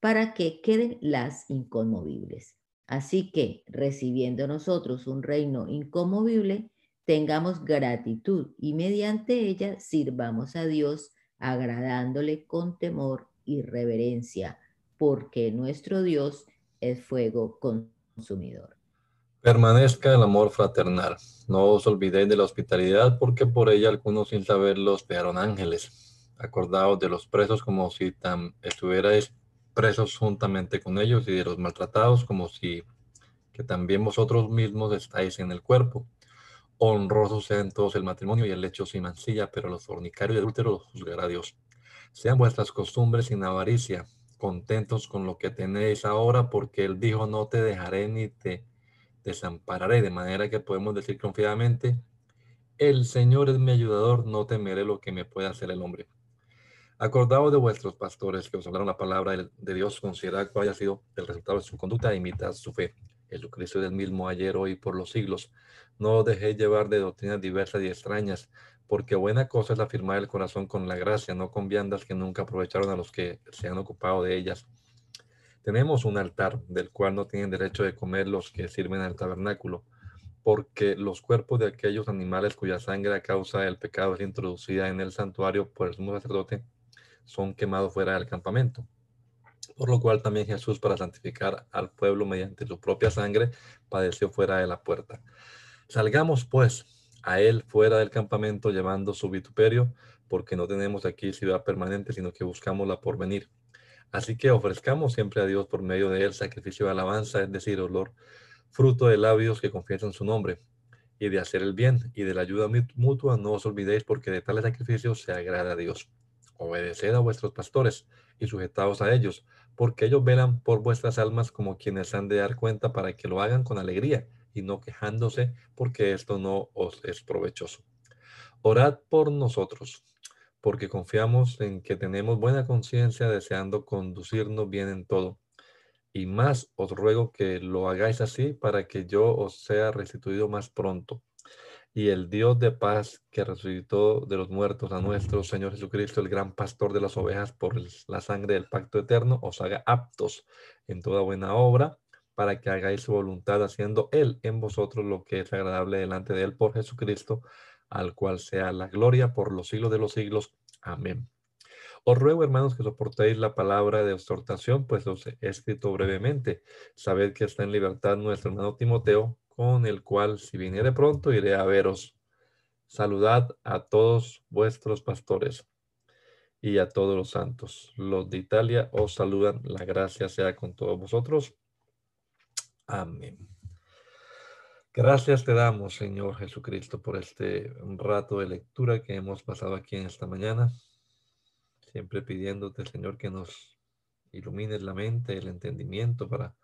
S5: para que queden las inconmovibles. Así que, recibiendo nosotros un reino inconmovible, tengamos gratitud y mediante ella sirvamos a Dios agradándole con temor y reverencia, porque nuestro Dios es fuego consumidor.
S1: Permanezca el amor fraternal. No os olvidéis de la hospitalidad, porque por ella algunos sin saberlo hospedaron ángeles. Acordaos de los presos como si tan estuvierais presos juntamente con ellos y de los maltratados como si que también vosotros mismos estáis en el cuerpo honrosos sean todos el matrimonio y el lecho sin mancilla, pero los fornicarios y adúlteros los juzgará Dios. Sean vuestras costumbres sin avaricia, contentos con lo que tenéis ahora, porque Él dijo, no te dejaré ni te desampararé, de manera que podemos decir confiadamente, el Señor es mi ayudador, no temeré lo que me pueda hacer el hombre. Acordaos de vuestros pastores que os hablaron la palabra de Dios, considerad cuál haya sido el resultado de su conducta e imitad su fe. Jesucristo es el mismo ayer, hoy, por los siglos. No os dejéis llevar de doctrinas diversas y extrañas, porque buena cosa es afirmar el corazón con la gracia, no con viandas que nunca aprovecharon a los que se han ocupado de ellas. Tenemos un altar del cual no tienen derecho de comer los que sirven al tabernáculo, porque los cuerpos de aquellos animales cuya sangre a causa del pecado es introducida en el santuario por el sumo sacerdote son quemados fuera del campamento. Por lo cual también Jesús, para santificar al pueblo mediante su propia sangre, padeció fuera de la puerta. Salgamos pues a él fuera del campamento llevando su vituperio, porque no tenemos aquí ciudad permanente, sino que buscamos la porvenir. Así que ofrezcamos siempre a Dios por medio de él sacrificio de alabanza, es decir, olor, fruto de labios que confiesan su nombre, y de hacer el bien y de la ayuda mutua, no os olvidéis, porque de tales sacrificios se agrada a Dios. Obedeced a vuestros pastores y sujetaos a ellos, porque ellos velan por vuestras almas como quienes han de dar cuenta para que lo hagan con alegría y no quejándose, porque esto no os es provechoso. Orad por nosotros, porque confiamos en que tenemos buena conciencia deseando conducirnos bien en todo. Y más os ruego que lo hagáis así para que yo os sea restituido más pronto. y el Dios de paz que resucitó de los muertos a nuestro Señor Jesucristo, el gran pastor de las ovejas por la sangre del pacto eterno, os haga aptos en toda buena obra para que hagáis su voluntad haciendo Él en vosotros lo que es agradable delante de Él por Jesucristo, al cual sea la gloria por los siglos de los siglos. Amén. Os ruego, hermanos, que soportéis la palabra de exhortación, pues os he escrito brevemente. Sabed que está en libertad nuestro hermano Timoteo, con el cual, si viniere pronto, iré a veros. Saludad a todos vuestros pastores y a todos los santos. Los de Italia os saludan. La gracia sea con todos vosotros. Amén. Gracias te damos, Señor Jesucristo, por este rato de lectura que hemos pasado aquí en esta mañana. Siempre pidiéndote, Señor, que nos ilumines la mente, el entendimiento para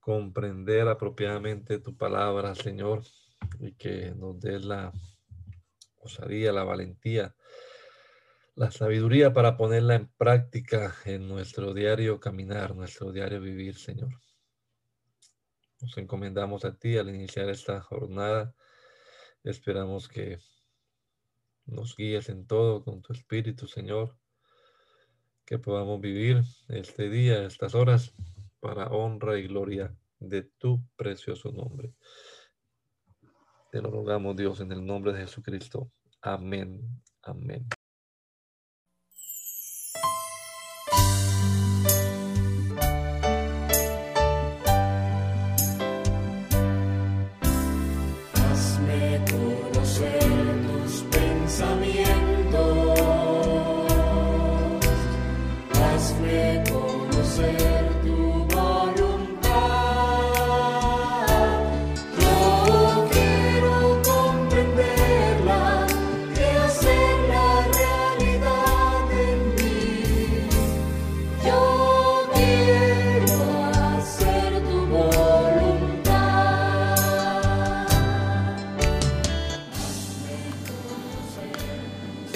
S1: comprender apropiadamente tu palabra, Señor, y que nos des la osadía, la valentía, la sabiduría para ponerla en práctica en nuestro diario caminar, nuestro diario vivir, Señor. Nos encomendamos a ti al iniciar esta jornada. Esperamos que nos guíes en todo con tu Espíritu, Señor. Que podamos vivir este día, estas horas, para honra y gloria de tu precioso nombre. Te lo rogamos, Dios, en el nombre de Jesucristo. Amén. Amén.